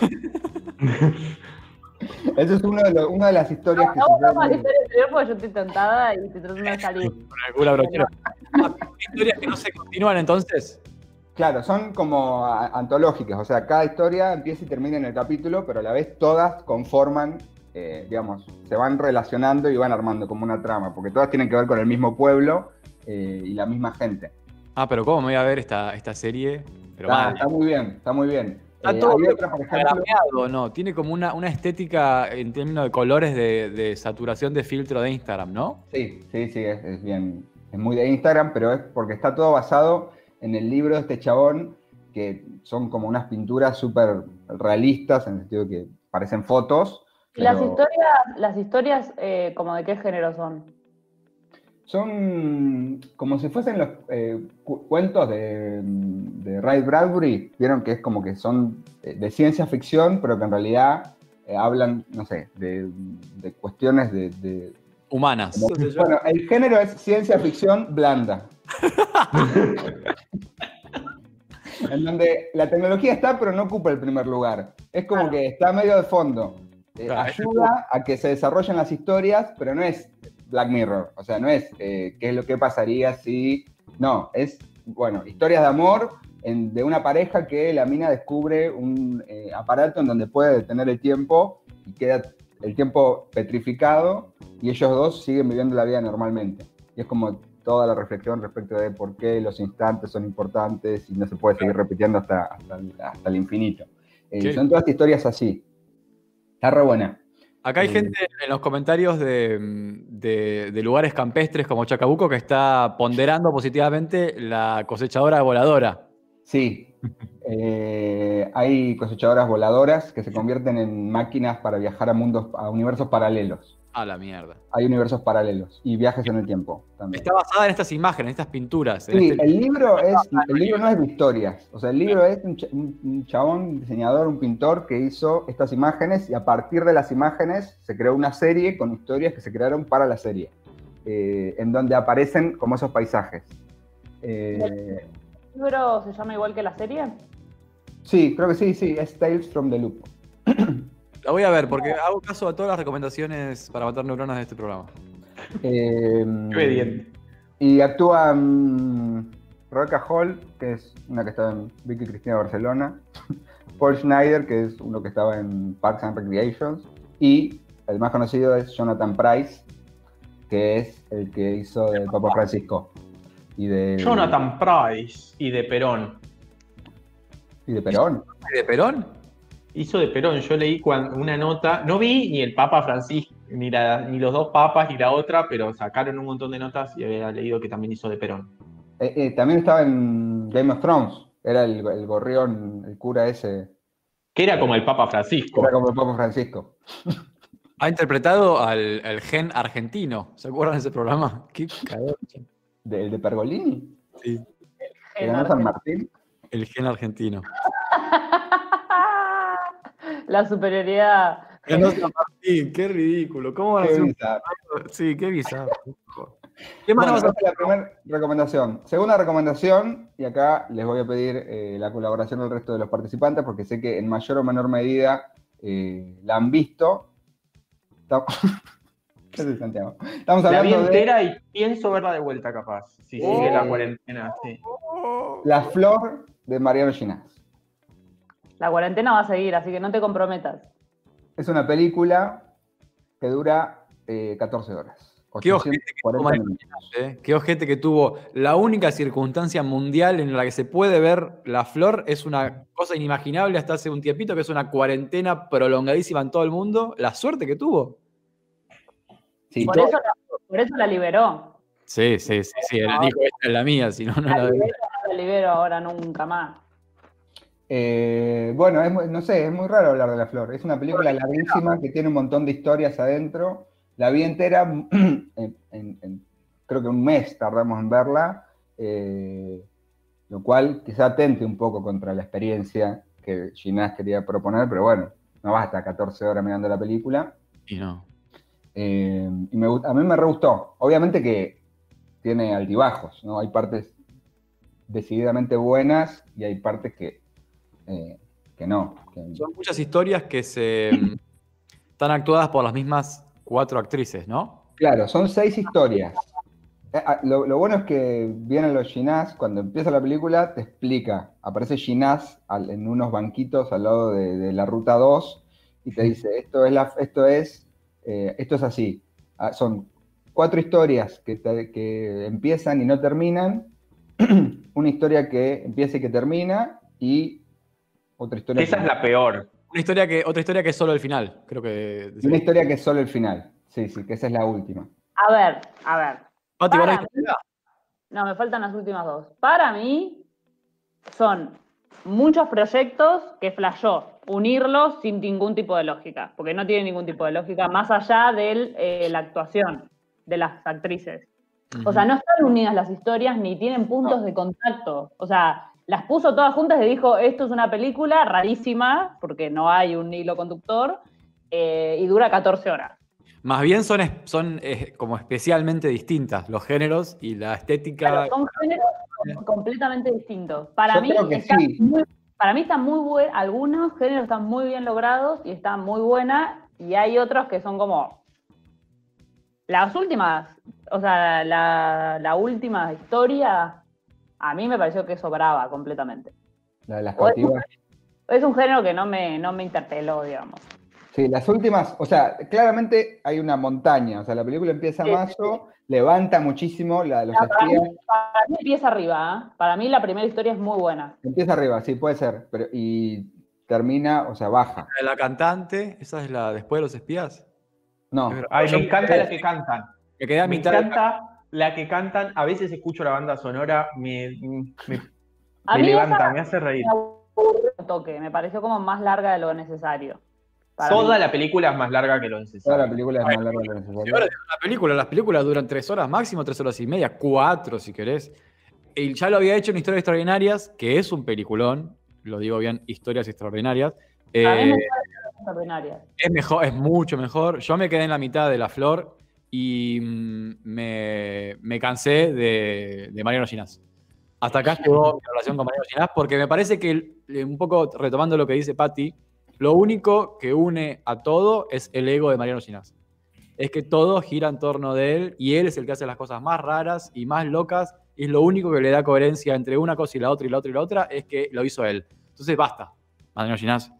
Esa es uno de los- una de las historias que No, no, no, la suceden- historia anterior porque yo estoy tentada y estoy tratando de salir. Con el culo. Ah, historias que no se continúan entonces. Claro, son como antológicas, o sea, cada historia empieza y termina en el capítulo, pero a la vez todas conforman, eh, digamos, se van relacionando y van armando como una trama, porque todas tienen que ver con el mismo pueblo eh, y la misma gente. Ah, pero ¿cómo me voy a ver esta, esta serie? Pero Está, muy bien, está muy bien. Está Eh, todo otra, por ejemplo, Instagrameado, ¿no? Tiene como una, una estética en términos de colores de, de saturación de filtro de Instagram, ¿no? sí, sí, sí, es, es bien, es muy de Instagram, pero es porque está todo basado en el libro de este chabón, que son como unas pinturas súper realistas, en el sentido que parecen fotos. ¿Y las pero- historias, las historias eh, como de qué género son? Son como si fuesen los eh, cu- cuentos de, de Ray Bradbury. Vieron que es como que son eh, de ciencia ficción, pero que en realidad eh, hablan, no sé, de, de cuestiones de... de- Humanas. como- bueno, el género es ciencia ficción blanda. en donde la tecnología está, pero no ocupa el primer lugar. Es como que está medio de fondo. Eh, Claro, ayuda a que se desarrollen las historias, pero no es Black Mirror. O sea, no es eh, qué es lo que pasaría si. No, es, bueno, historias de amor en- de una pareja que la mina descubre un eh, aparato en donde puede detener el tiempo y queda el tiempo petrificado y ellos dos siguen viviendo la vida normalmente. Y es como toda la reflexión respecto de por qué los instantes son importantes y no se puede seguir repitiendo hasta, hasta, el- hasta el infinito. Eh, son todas historias así. Está re buena. Acá hay Eh, gente en los comentarios de, de- de lugares campestres como Chacabuco que está ponderando positivamente la cosechadora voladora. Sí. Eh, hay cosechadoras voladoras que se convierten en máquinas para viajar a mundos, a universos paralelos. A la mierda. Hay universos paralelos y viajes en el tiempo también. Está basada en estas imágenes, en estas pinturas. en Sí, este- el libro, es, el libro no es de historias. O sea, el libro es un, ch- un- un chabón, un diseñador, un pintor que hizo estas imágenes y a partir de las imágenes se creó una serie con historias que se crearon para la serie, eh, en donde aparecen como esos paisajes. Eh, ¿El libro se llama igual que la serie? sí, creo que sí, sí, es Tales from the Loop. La voy a ver porque hago caso a todas las recomendaciones para matar neuronas de este programa. Eh, Qué obediente. Y actúa mm, Rebecca Hall, que es una que estaba en Vicky Cristina Barcelona, Paul Schneider, que es uno que estaba en Parks and Recreations, y el más conocido es Jonathan Price, que es el que hizo del Papa Francisco. Y de, Jonathan Price y de Perón. Y de Perón. ¿Y de Perón? Hizo de Perón. Yo leí una nota, no vi ni el Papa Francisco, ni, la- ni los dos papas, ni la otra, pero sacaron un montón de notas y había leído que también hizo de Perón. Eh, eh, también estaba en Game of Thrones. Era el, el gorrión, el cura ese. Que era como el Papa Francisco. Era como el Papa Francisco. Ha interpretado al, al gen argentino. ¿Se acuerdan de ese programa? Qué cagón. ¿De, el de Pergolini? Sí, ¿Que ganó San Martín? el gen argentino. La superioridad. Ganó San Martín, qué ridículo. ¿Cómo van a Qué hacer. Sí, qué bizarro. ¿Qué más Bueno, la primera recomendación. Segunda recomendación, y acá les voy a pedir eh, la colaboración del resto de los participantes, porque sé que en mayor o menor medida eh, la han visto. Está- ¿Qué haces, Santiago? Estamos La vi de entera y pienso verla de vuelta, capaz. Si Oh. sigue la cuarentena, sí. La Flor de Mariano Ginás. La cuarentena va a seguir, así que no te comprometas. Es una película que dura eh, 14 horas. Qué ojete que 840 toma el minutos. ¿eh? Qué ojete que tuvo. La única circunstancia mundial en la que se puede ver la flor es una cosa inimaginable hasta hace un tiempito, que es una cuarentena prolongadísima en todo el mundo. La suerte que tuvo. Sí, Por todo- eso, la, por eso la liberó. Sí, sí, sí, sí. Él dijo, esta es la mía, si no, no La la libero, no la libero ahora nunca más. Eh, bueno, es no sé, es muy raro hablar de La Flor. Es una película larguísima que tiene un montón de historias adentro. La vi entera, en, en- en- creo que un mes tardamos en verla, eh, lo cual quizá atente un poco contra la experiencia que Ginás quería proponer, pero bueno, no basta 14 horas mirando la película. Y no. Eh, y me a mí me re gustó. Obviamente que tiene altibajos, ¿no? Hay partes decididamente buenas y hay partes que, eh, que no. que- Son muchas historias que se mm, están actuadas por las mismas cuatro actrices, ¿no? Claro, son seis historias. Eh, ah, Lo, lo bueno es que vienen los Ginás, cuando empieza la película te explica, aparece Ginás al- en unos banquitos al lado de, de la ruta 2 y te dice, esto es, la, esto es, eh, esto es así. Ah, son cuatro historias que, te- que empiezan y no terminan, una historia que empieza y que termina y otra historia Esa que- es la peor. Una historia que, otra historia que es solo el final, creo que. una historia que es solo el final. Sí, sí, que esa es la última. A ver, a ver. No, me faltan las últimas dos. Para mí, son muchos proyectos que flashó unirlos sin ningún tipo de lógica, porque no tiene ningún tipo de lógica, más allá de la actuación de las actrices. O sea, no están unidas las historias ni tienen puntos de contacto. O sea, las puso todas juntas y dijo, esto es una película rarísima, porque no hay un hilo conductor, eh, y dura 14 horas. Más bien son, son eh, como especialmente distintas los géneros y la estética. Claro, son géneros com- completamente distintos. Para Yo mí, creo que están sí. muy- para mí están muy buenos, algunos géneros están muy bien logrados y están muy buenas, y hay otros que son como las últimas, o sea, la, la última historia, a mí me pareció que sobraba completamente. La de las cautivas. Es un género que no me, no me interpeló, digamos. Sí, las últimas, o sea, claramente hay una montaña, o sea, la película empieza Sí, mayo, levanta muchísimo la, los No, para, mí, espías, para mí empieza arriba, ¿eh? Para mí la primera historia es muy buena. empieza arriba, sí, puede ser, pero y termina, o sea, baja. La cantante, esa es la después de los espías. No, Ay, me encanta la que cantan. Me quedé a Me encanta la que cantan. A veces escucho la banda sonora, me, me, A me mí esa- levanta, me hace reír. me toque, me pareció como más larga de lo necesario. Toda mí. la película es más larga que lo toda la necesario. película es más larga de lo Y ahora necesario. es una película, las películas duran tres horas, máximo tres horas y media, cuatro si querés. Y ya lo había hecho en Historias Extraordinarias, que es un peliculón, lo digo bien, Historias Extraordinarias. A mí me Eh, extraordinarias. es mejor, es mucho mejor. Yo me quedé en la mitad de la flor y mm, me, me cansé de, de Mariano Ginás. Hasta acá llegó mi relación con Mariano Ginás, porque me parece que, eh, un poco retomando lo que dice Patti, lo único que une a todo es el ego de Mariano Ginás. Es que todo gira en torno de él y él es el que hace las cosas más raras y más locas. Y es lo único que le da coherencia entre una cosa y la otra y la otra y la otra, es que lo hizo él. Entonces basta, Mariano Ginás.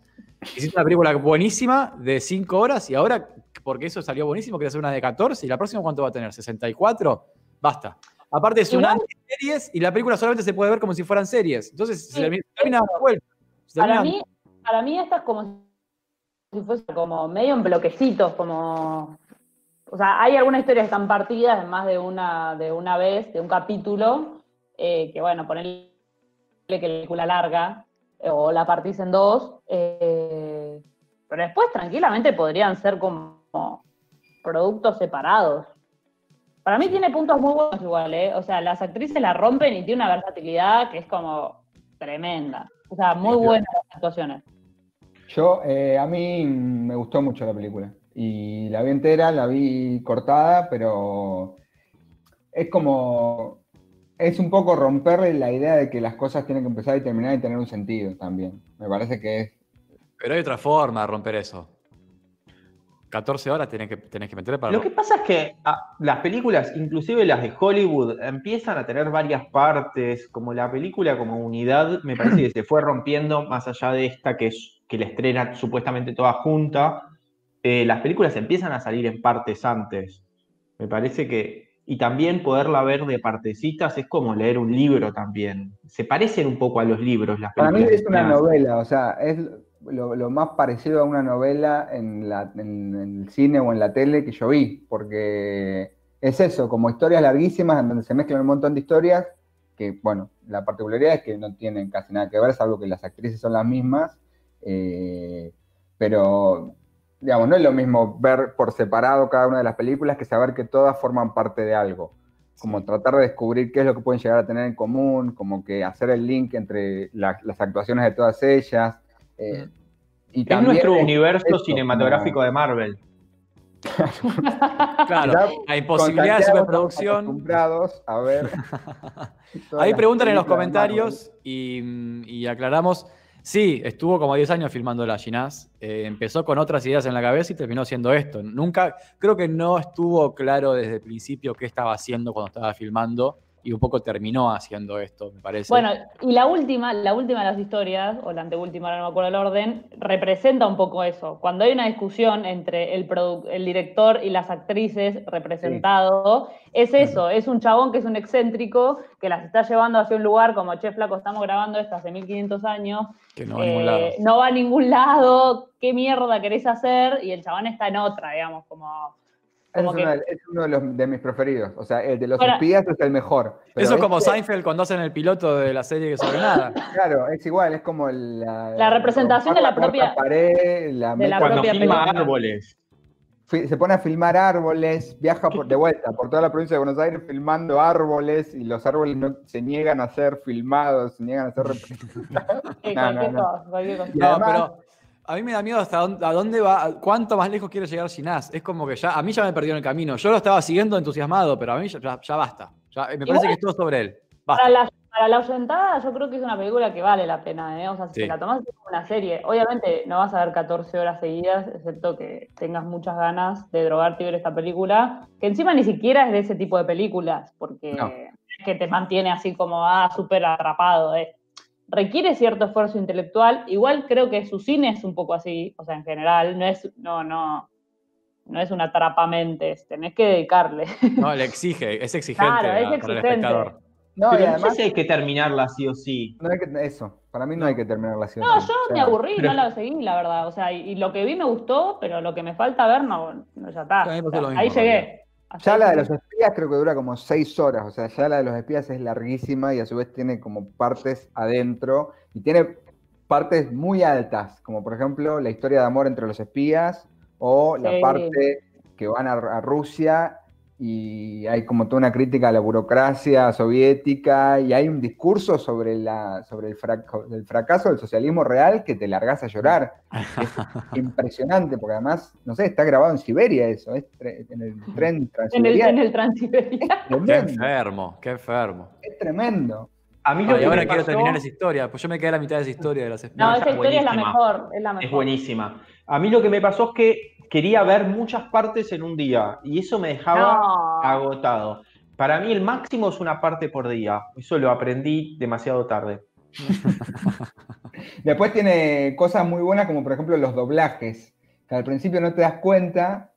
Hiciste una película buenísima de 5 horas y ahora, porque eso salió buenísimo, quería hacer una de 14 y la próxima ¿cuánto va a tener? ¿64? Basta. Aparte es una series y la película solamente se puede ver como si fueran series. Entonces se termina, termina dando vuelta. Se Para termina- mí, para mí esta es como si fuese como medio en bloquecitos, como... O sea, hay algunas historias que están partidas en más de una, de una vez, de un capítulo, eh, que bueno, ponerle que la película larga, eh, o la partís en dos, eh, pero después tranquilamente podrían ser como productos separados. Para mí tiene puntos muy buenos igual, ¿eh? O sea, las actrices la rompen y tiene una versatilidad que es como tremenda. O sea, muy Sí, sí. buenas las actuaciones. Yo, eh, a mí me gustó mucho la película. Y la vi entera, la vi cortada, pero es como. Es un poco romperle la idea de que las cosas tienen que empezar y terminar y tener un sentido también. Me parece que es. Pero hay otra forma de romper eso. 14 horas tenés que, tenés que meter para... Lo que pasa es que ah, las películas, inclusive las de Hollywood, empiezan a tener varias partes, como la película como unidad, me parece que se fue rompiendo más allá de esta que, es, que la estrena supuestamente toda junta. eh, las películas empiezan a salir en partes antes. Me parece que... Y también poderla ver de partecitas es como leer un libro también. Se parecen un poco a los libros las Para mí películas. es una novela, o sea, es lo, lo más parecido a una novela en, la- en- en el cine o en la tele que yo vi, porque es eso, como historias larguísimas en donde se mezclan un montón de historias, que bueno, la particularidad es que no tienen casi nada que ver, salvo que las actrices son las mismas, eh, pero digamos, no es lo mismo ver por separado cada una de las películas que saber que todas forman parte de algo como tratar de descubrir qué es lo que pueden llegar a tener en común, como que hacer el link entre la- las actuaciones de todas ellas. Eh, y Es también nuestro es universo cinematográfico como- de Marvel. Claro, Ya la imposibilidad de superproducción. acostumbrados a ver. Ahí preguntan en los comentarios y, y aclaramos. Sí, estuvo como 10 años filmando la Ginás. eh, empezó con otras ideas en la cabeza y terminó siendo esto. Nunca, creo que no estuvo claro desde el principio qué estaba haciendo cuando estaba filmando y un poco terminó haciendo esto, me parece. Bueno, y la última, la última de las historias, o la anteúltima, ahora no me acuerdo el orden, representa un poco eso. Cuando hay una discusión entre el, el director y las actrices representado, es eso, es un chabón que es un excéntrico, que las está llevando hacia un lugar como, che, flaco, estamos grabando esto hace 1500 años, que no va a ningún lado. eh, no va a ningún lado, qué mierda querés hacer, y el chabón está en otra, digamos, como... Es como uno, que- de, es uno de, los, de mis preferidos. O sea, el de los Ahora- espías es el mejor. pero Eso es como este, Seinfeld cuando hacen el piloto de la serie que sobre nada. Claro, es igual, es como la, La representación de la propia- pared, la de la propia filma película. árboles. se pone a filmar árboles, viaja por, de vuelta por toda la provincia de Buenos Aires filmando árboles y los árboles no, se niegan a ser filmados, se niegan a ser representados. No, no, no. cosa, cosa. Pero a mí me da miedo hasta dónde, a dónde va, a cuánto más lejos quiere llegar Ginás. Es como que ya, a mí ya me perdió en el camino. Yo lo estaba siguiendo entusiasmado, pero a mí ya, ya- ya basta. Ya- me parece que es todo sobre él. Basta. Para la, para la oyentada, yo creo que es una película que vale la pena, ¿eh? O sea, si Sí. te la tomás como una serie, obviamente no vas a ver 14 horas seguidas, excepto que tengas muchas ganas de drogarte y ver esta película, que encima ni siquiera es de ese tipo de películas, porque No. es que te mantiene así como, ah, súper atrapado, ¿eh? Requiere cierto esfuerzo intelectual, igual creo que su cine es un poco así, o sea, en general, no es, no, no, no es un atrapamentes, tenés que dedicarle. No, le exige, es exigente Claro, es a- para el espectador. No, y Pero no sé además, si hay que terminarla sí o sí. no hay que, eso, para mí no hay que terminar la No, yo me aburrí, no la seguí, la verdad. O sea, y, y lo que vi me gustó, pero lo que me falta ver, no, no ya está. O sea, mismo, ahí llegué. Ya la de los espías creo que dura como seis horas, o sea, ya la de los espías es larguísima y a su vez tiene como partes adentro y tiene partes muy altas, como por ejemplo la historia de amor entre los espías o la Sí. parte que van a, a Rusia y hay como toda una crítica a la burocracia soviética y hay un discurso sobre, la, sobre el, frac- el fracaso del socialismo real que te largas a llorar. Es impresionante, porque además, no sé, está grabado en Siberia eso, es en el tren En el, transiberiano. en el Transiberia. Es Qué enfermo, qué enfermo. es tremendo. A mí lo Ah, que ahora me quiero pasó- terminar esa historia, pues yo me quedé a la mitad de esa historia de las No, esa historia es la mejor. Es la mejor. Es buenísima. A mí lo que me pasó es que quería ver muchas partes en un día y eso me dejaba No. agotado. Para mí el máximo es una parte por día. Eso lo aprendí demasiado tarde. Después tiene cosas muy buenas, como por ejemplo los doblajes, que al principio no te das cuenta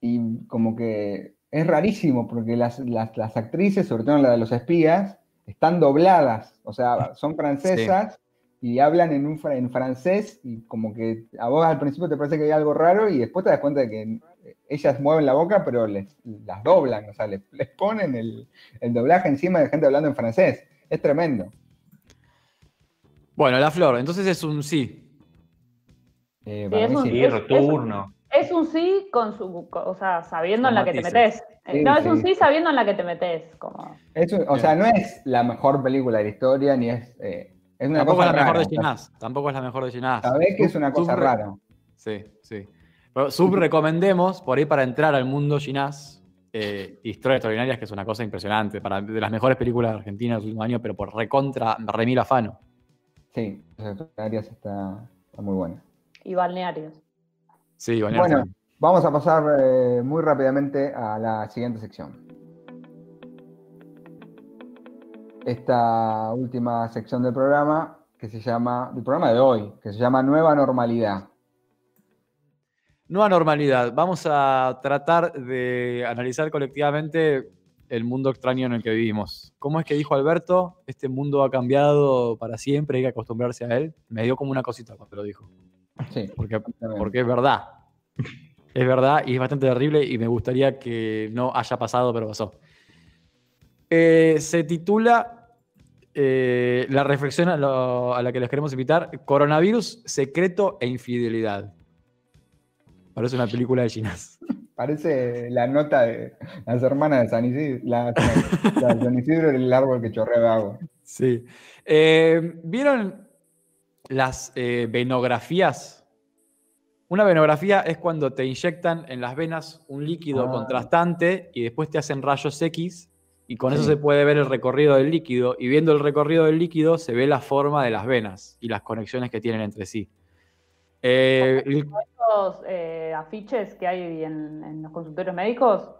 y como que es rarísimo, porque las, las, las actrices, sobre todo la de los espías, están dobladas, o sea, son francesas y hablan en, un, en francés y como que a vos al principio te parece que hay algo raro y después te das cuenta de que ellas mueven la boca, pero les, las doblan, o sea, les, les ponen el, el doblaje encima de gente hablando en francés. Es tremendo. Bueno, la flor, entonces es un sí. Eh, Sí, es mí un- sí. Sí, es- returno. Es es un sí con su, o sea, sabiendo Con en la que te metes. Eh, Sí, no, es un sí. sí sabiendo en la que te metes. Como... Es un- o sea, no es la mejor película de la historia, ni es. eh, es una Tampoco cosa es la mejor de Ginás. Tampoco es la mejor de Ginás. Sabés que es una cosa sub- rara. Sí, sí. Pero sub recomendemos, por ahí para entrar al mundo Ginás, eh, Historias Extraordinarias, que es una cosa impresionante, para, de las mejores películas de Argentina del último año, pero por recontra Remil Afano. Sí, las Arias está, está muy buena. Y balnearios. Sí, Balneario Bueno, vamos a pasar eh, muy rápidamente a la siguiente sección. Esta última sección del programa, que se llama, del programa de hoy, que se llama Nueva Normalidad. Nueva normalidad. Vamos a tratar de analizar colectivamente el mundo extraño en el que vivimos. ¿Cómo es que dijo Alberto? Este mundo ha cambiado para siempre, hay que acostumbrarse a él. Me dio como una cosita cuando lo dijo. Sí, Porque, porque es verdad. Es verdad y es bastante terrible y me gustaría que no haya pasado, pero pasó. Eh, se titula eh, la reflexión a, lo- a la que les queremos invitar, Coronavirus, Secreto e Infidelidad. Parece una película de Ginás. Parece la nota de las hermanas de San Isidro, la, la de San Isidro el árbol que chorrea agua. Sí. Eh, ¿Vieron las eh, venografías? Una venografía es cuando te inyectan en las venas un líquido Ah. contrastante y después te hacen rayos X y con eso se puede ver el recorrido del líquido y viendo el recorrido del líquido se ve la forma de las venas y las conexiones que tienen entre sí. Eh, Estos eh, afiches que hay en, en los consultorios médicos,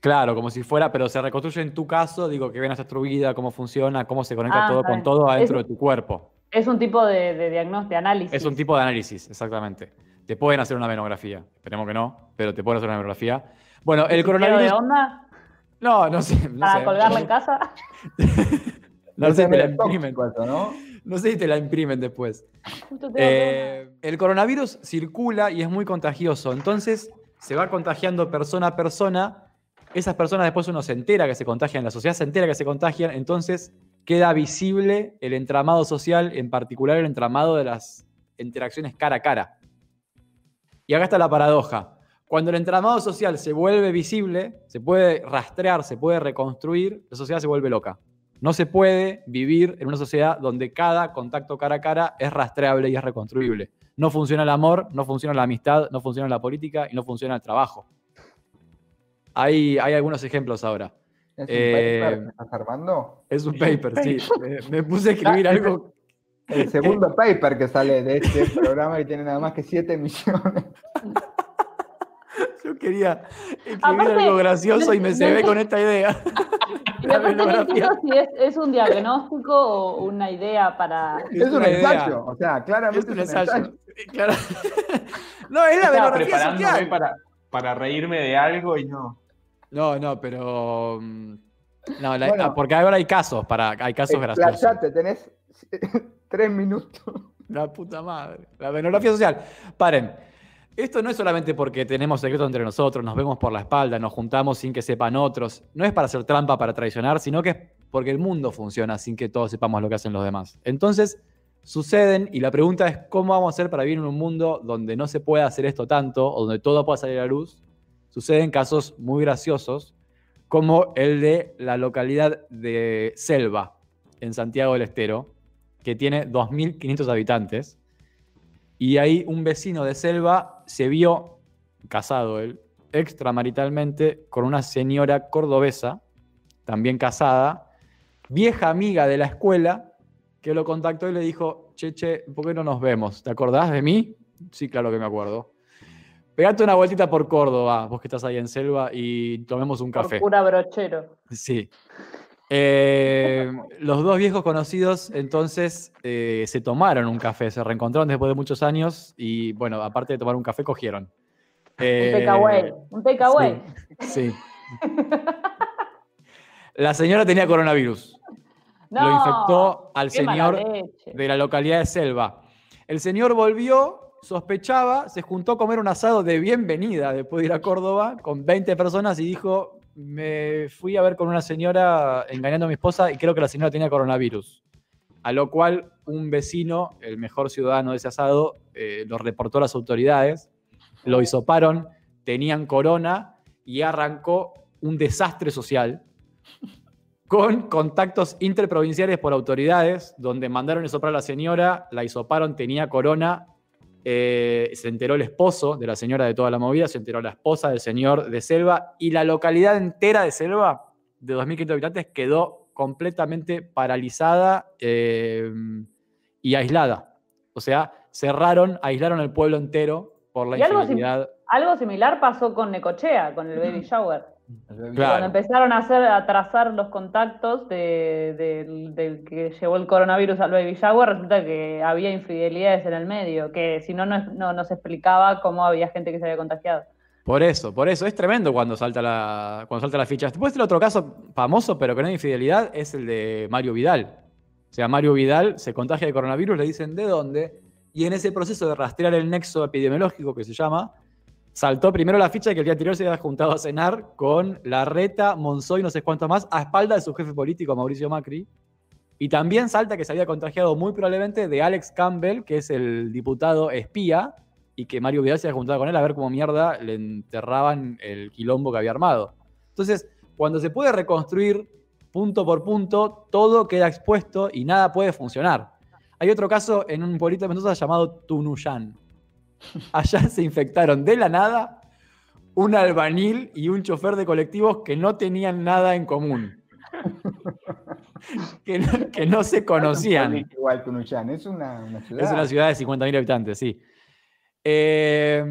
claro, como si fuera, pero se reconstruye en tu caso, digo que vena está destruida, cómo funciona, cómo se conecta Ah, todo con todo adentro Es- de tu cuerpo. es un tipo de, de diagnóstico, de análisis. Es un tipo de análisis, exactamente. Te pueden hacer una venografía. Esperemos que no, pero te pueden hacer una venografía. Bueno, el ¿Quiero de coronavirus. onda No, no sé. No para sé. colgarla en casa? No sé si te la imprimen. ¿no? No sé si te la imprimen después. Eh, el coronavirus circula y es muy contagioso. Entonces se va contagiando persona a persona. Esas personas después uno se entera que se contagian, la sociedad se entera que se contagian. Entonces queda visible el entramado social, en particular el entramado de las interacciones cara a cara. Y acá está la paradoja. Cuando el entramado social se vuelve visible, se puede rastrear, se puede reconstruir, la sociedad se vuelve loca. No se puede vivir en una sociedad donde cada contacto cara a cara es rastreable y es reconstruible. No funciona el amor, no funciona la amistad, no funciona la política y no funciona el trabajo. Hay, hay algunos ejemplos ahora. ¿Es un Eh, paper que estás armando? Es un paper, sí. Me, me puse a escribir algo. El segundo paper que sale de este programa y tiene nada más que 7 millones. Yo quería escribir Aparte, algo gracioso y me no- se ve no- con esta idea. Y La aparte no si es, es un diagnóstico o una idea para... Es Es, un ensayo, o sea, claramente Es un ensayo. Claro. No, es la Estaba venografía preparándome social. para, para reírme de algo y no. No, no, pero. mm, No, la- Bueno. porque ahora hay casos para. Hay casos graciosos. Explayate, tenés 3 minutos. La puta madre. La venografía social. Paren. Esto no es solamente porque tenemos secretos entre nosotros, nos vemos por la espalda, nos juntamos sin que sepan otros. No es para hacer trampa, para traicionar, sino que es porque el mundo funciona sin que todos sepamos lo que hacen los demás. Entonces, suceden, y la pregunta es: ¿cómo vamos a hacer para vivir en un mundo donde no se pueda hacer esto tanto, o donde todo pueda salir a luz? Suceden casos muy graciosos, como el de la localidad de Selva, en Santiago del Estero, que tiene 2.500 habitantes. Y ahí un vecino de Selva se vio, casado él, extramaritalmente con una señora cordobesa, también casada, vieja amiga de la escuela, que lo contactó y le dijo, che, che, ¿por qué no nos vemos? ¿Te acordás de mí? Sí, claro que me acuerdo. Pegate una vueltita por Córdoba, vos que estás ahí en Selva, y tomemos un Por café. pura brochero. Sí. Eh, los dos viejos conocidos entonces eh, se tomaron un café, se reencontraron después de muchos años y bueno, aparte de tomar un café, cogieron. Un Eh, takeaway. Un takeaway. Sí. sí. La señora tenía coronavirus. No, Lo infectó al señor de la localidad de Selva. El señor volvió, sospechaba, se juntó a comer un asado de bienvenida después de ir a Córdoba con 20 personas y dijo, me fui a ver con una señora engañando a mi esposa y creo que la señora tenía coronavirus. A lo cual un vecino, el mejor ciudadano de ese asado, eh, lo reportó a las autoridades. lo hisoparon, tenían corona y arrancó un desastre social con contactos interprovinciales por autoridades, donde mandaron a hisopar a la señora, la hisoparon, tenía corona, eh, se enteró el esposo de la señora de toda la movida, se enteró la esposa del señor de Selva, y la localidad entera de Selva, de 2.500 habitantes, quedó completamente paralizada eh, y aislada. O sea, cerraron, aislaron el pueblo entero por la Y algo. Algo similar pasó con Necochea, con el baby shower. Claro. Cuando empezaron a hacer, a trazar los contactos de- del- del que llevó el coronavirus al baby shower, resulta que había infidelidades en el medio, que si no, no, es- no nos explicaba cómo había gente que se había contagiado. Por eso, por eso. Es tremendo cuando salta la, cuando salta la ficha. Después el otro caso famoso, pero que no hay infidelidad, es el de Mario Vidal. O sea, Mario Vidal se contagia de coronavirus, le dicen de dónde, y en ese proceso de rastrear el nexo epidemiológico que se llama, saltó primero la ficha de que el día anterior se había juntado a cenar con Larreta, Monzó y no sé cuánto más, a espalda de su jefe político, Mauricio Macri. Y también salta que se había contagiado muy probablemente de Alex Campbell, que es el diputado espía, y que Mario Vidal se había juntado con él a ver cómo mierda le enterraban el quilombo que había armado. Entonces, cuando se puede reconstruir punto por punto, todo queda expuesto y nada puede funcionar. Hay otro caso en un pueblito de Mendoza llamado Tunuyán. Allá se infectaron de la nada un albañil y un chofer de colectivos que no tenían nada en común. que, no, que no se conocían. Igual Tunuyán, es una, una ciudad. Es una ciudad de 50.000 habitantes, sí. Eh,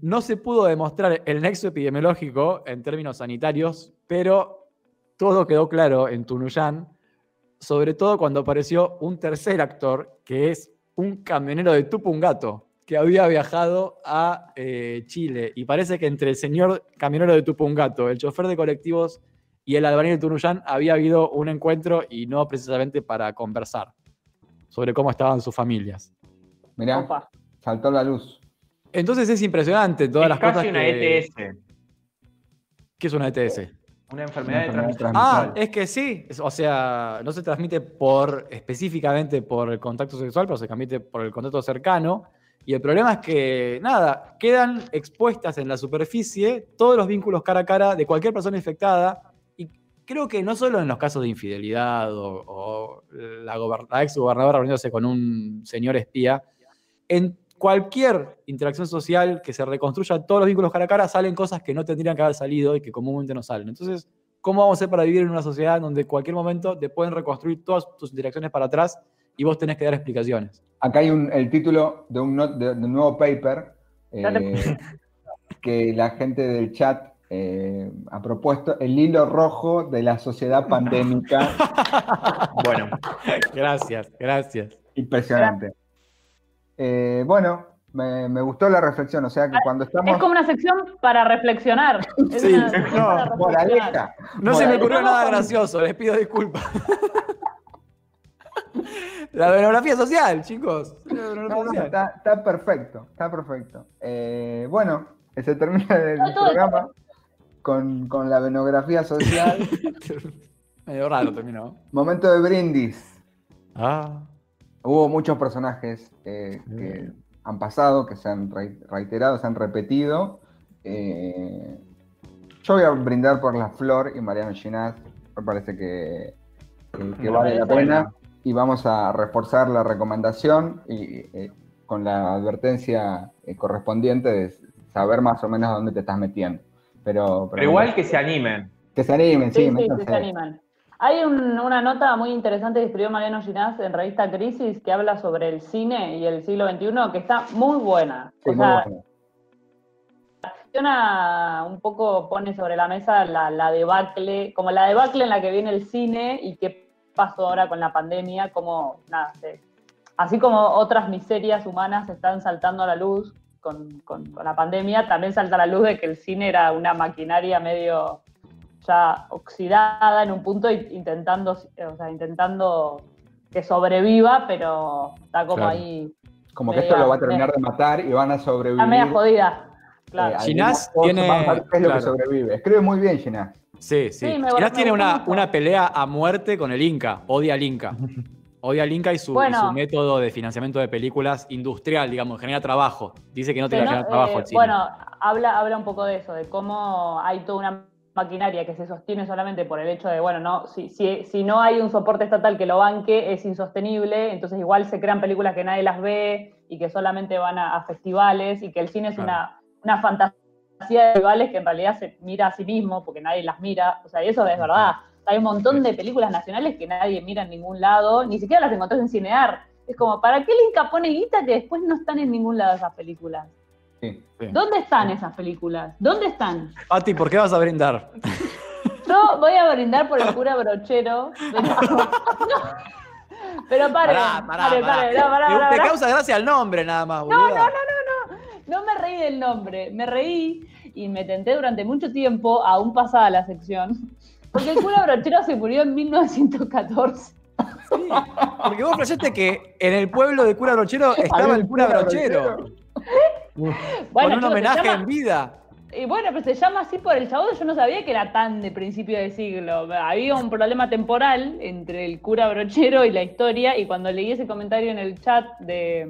no se pudo demostrar el nexo epidemiológico en términos sanitarios, pero todo quedó claro en Tunuyán, sobre todo cuando apareció un tercer actor, que es un camionero de Tupungato, que había viajado a eh, Chile. Y parece que entre el señor camionero de Tupungato, el chofer de colectivos y el albañil de Tunuyán había habido un encuentro y no precisamente para conversar sobre cómo estaban sus familias. Mirá, Opa. saltó la luz. Entonces es impresionante todas es las casi cosas una E que... ETS, ¿Qué es una ETS? una enfermedad de Una enfermedad transmisión. Ah, es que sí. O sea, no se transmite por específicamente por el contacto sexual, pero se transmite por el contacto cercano. Y el problema es que, nada, quedan expuestas en la superficie todos los vínculos cara a cara de cualquier persona infectada. Y creo que no solo en los casos de infidelidad o, la, la ex gobernadora reuniéndose con un señor espía, en cualquier interacción social que se reconstruya todos los vínculos cara a cara, salen cosas que no tendrían que haber salido y que comúnmente no salen. Entonces, ¿cómo vamos a hacer para vivir en una sociedad donde en cualquier momento te pueden reconstruir todas tus interacciones para atrás y vos tenés que dar explicaciones? Acá hay un- el título de un, not- de- de un nuevo paper eh, que la gente del chat eh, ha propuesto, el hilo rojo de la sociedad pandémica. Bueno, Gracias, gracias. Impresionante. Eh, bueno, me, me gustó la reflexión, o sea que cuando estamos... Es como una sección para reflexionar. Es Sí, una no, para reflexionar. Moraleja. No se me ocurrió nada gracioso, les pido disculpas. La biografía social, chicos. La biografía No, no, social. está, está perfecto, está perfecto. Eh, bueno, se termina el No, programa con, con la venografía social. Medio raro terminó. Momento de brindis. Ah. Hubo muchos personajes eh, que han pasado, que se han re- reiterado, se han repetido. Eh, yo voy a brindar por la Flor y Mariano Ginás. Me parece que, que- vale la pena. Y vamos a reforzar la recomendación y, eh, con la advertencia eh, correspondiente de saber más o menos a dónde te estás metiendo. Pero, pero igual que se animen. que se animen, sí, Sí, sí, se animan. Hay un- una nota muy interesante que escribió Mariano Ginás en revista Crisis que habla sobre el cine y el siglo XXI, que está muy buena. Sí, o muy sea, menciona un poco, pone sobre la mesa la, la debacle, como la debacle en la que viene el cine y qué pasó ahora con la pandemia, como, nada, se- así como otras miserias humanas están saltando a la luz con, con- con la pandemia, también salta a la luz de que el cine era una maquinaria medio ya oxidada en un punto, y intentando, o sea, intentando que sobreviva, pero está como Claro. ahí, Como que esto lo va a terminar de matar y van a sobrevivir. está media jodida. Claro. Eh, Ginás tiene- es lo que sobrevive. Escribe muy bien, Ginás. Sí, sí. Sí, Ginás tiene una, una pelea a muerte con el Inca. Odia al Inca. Odia al Inca y su, y su método de financiamiento de películas industrial, digamos, genera trabajo. Dice que no te va a generar trabajo eh, el cine. Bueno, habla, habla un poco de eso, de cómo hay toda una maquinaria que se sostiene solamente por el hecho de, bueno, no, si, si, si no hay un soporte estatal que lo banque, es insostenible, entonces igual se crean películas que nadie las ve y que solamente van a, a festivales y que el cine es una, una fantasía de festivales que en realidad se mira a sí mismo porque nadie las mira, o sea, y eso es verdad. Hay un montón de películas nacionales que nadie mira en ningún lado, ni siquiera las encontrás en Cinear. Es como, ¿para qué el Inca pone guita que después no están en ningún lado esas películas? Sí. Sí. ¿Dónde están esas películas? ¿Dónde están? Pati, ¿por qué vas a brindar? Yo voy a brindar por el cura brochero, pero. Pero pare, Pará, pará, pará. no, Te- causa gracia el nombre nada más, boluda. No me reí del nombre, me reí y me tenté durante mucho tiempo, aún pasada la sección, porque el cura brochero se murió en 1914. Sí, porque vos flasheaste que en el pueblo de Cura Brochero estaba el cura brochero. Bueno, con un homenaje llama- en vida. Y bueno, pero se llama así por el chabón, yo no sabía que era tan de principio de siglo. Había un problema temporal entre el cura brochero y la historia, y cuando leí ese comentario en el chat de,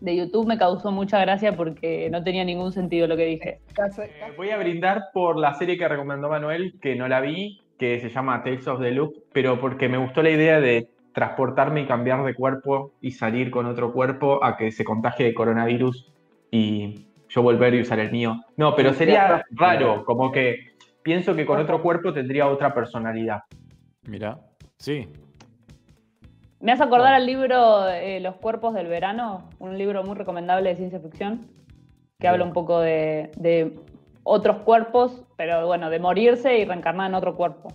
de YouTube me causó mucha gracia porque no tenía ningún sentido lo que dije. Eh, voy a brindar por la serie que recomendó Manuel, que no la vi, que se llama Tales of the Loop, pero porque me gustó la idea de transportarme y cambiar de cuerpo y salir con otro cuerpo a que se contagie de coronavirus y yo volver y usar el mío. No, pero sería raro, como que pienso que con otro cuerpo tendría otra personalidad. Mira, sí. Me hace acordar al libro eh, Los cuerpos del verano, un libro muy recomendable de ciencia ficción, que habla un poco de, de otros cuerpos, pero bueno, de morirse y reencarnar en otro cuerpo.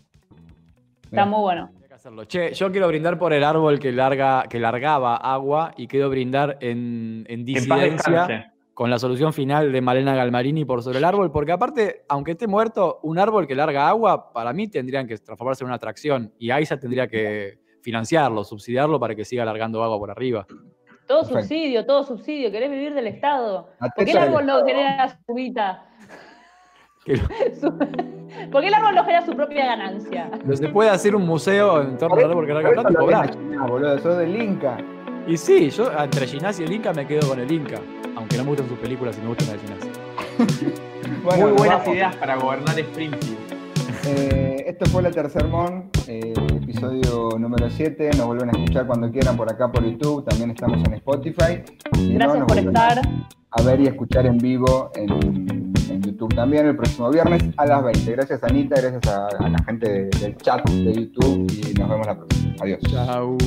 Está Bien. muy bueno. Che, yo quiero brindar por el árbol que, larga, que largaba agua y quiero brindar en, en disidencia con la solución final de Malena Galmarini por sobre el árbol, porque aparte, aunque esté muerto, un árbol que larga agua, para mí tendrían que transformarse en una atracción y AISA tendría que financiarlo, subsidiarlo para que siga largando agua por arriba. Todo Perfecto. subsidio, todo subsidio, querés vivir del Estado. ¿Por qué el árbol no genera su Su- ¿Por qué el árbol no genera su propia ganancia? no se puede hacer un museo en torno al árbol que larga plata y cobrar. boludo, sos del Inca. Y sí, yo entre Ginás y el Inca me quedo con el Inca, aunque no me gustan sus películas y me gustan las de Ginás. Bueno, Muy buenas vamos. ideas para gobernar Springfield. Eh, esto fue la Tercer Mon, eh, episodio número 7. Nos vuelven a escuchar cuando quieran por acá por YouTube. También estamos en Spotify. Gracias por estar. A ver y escuchar en vivo en, en YouTube también el próximo viernes a las 20. Gracias Anita, gracias a, a la gente de- del chat de YouTube y nos vemos la próxima. Adiós. Chau.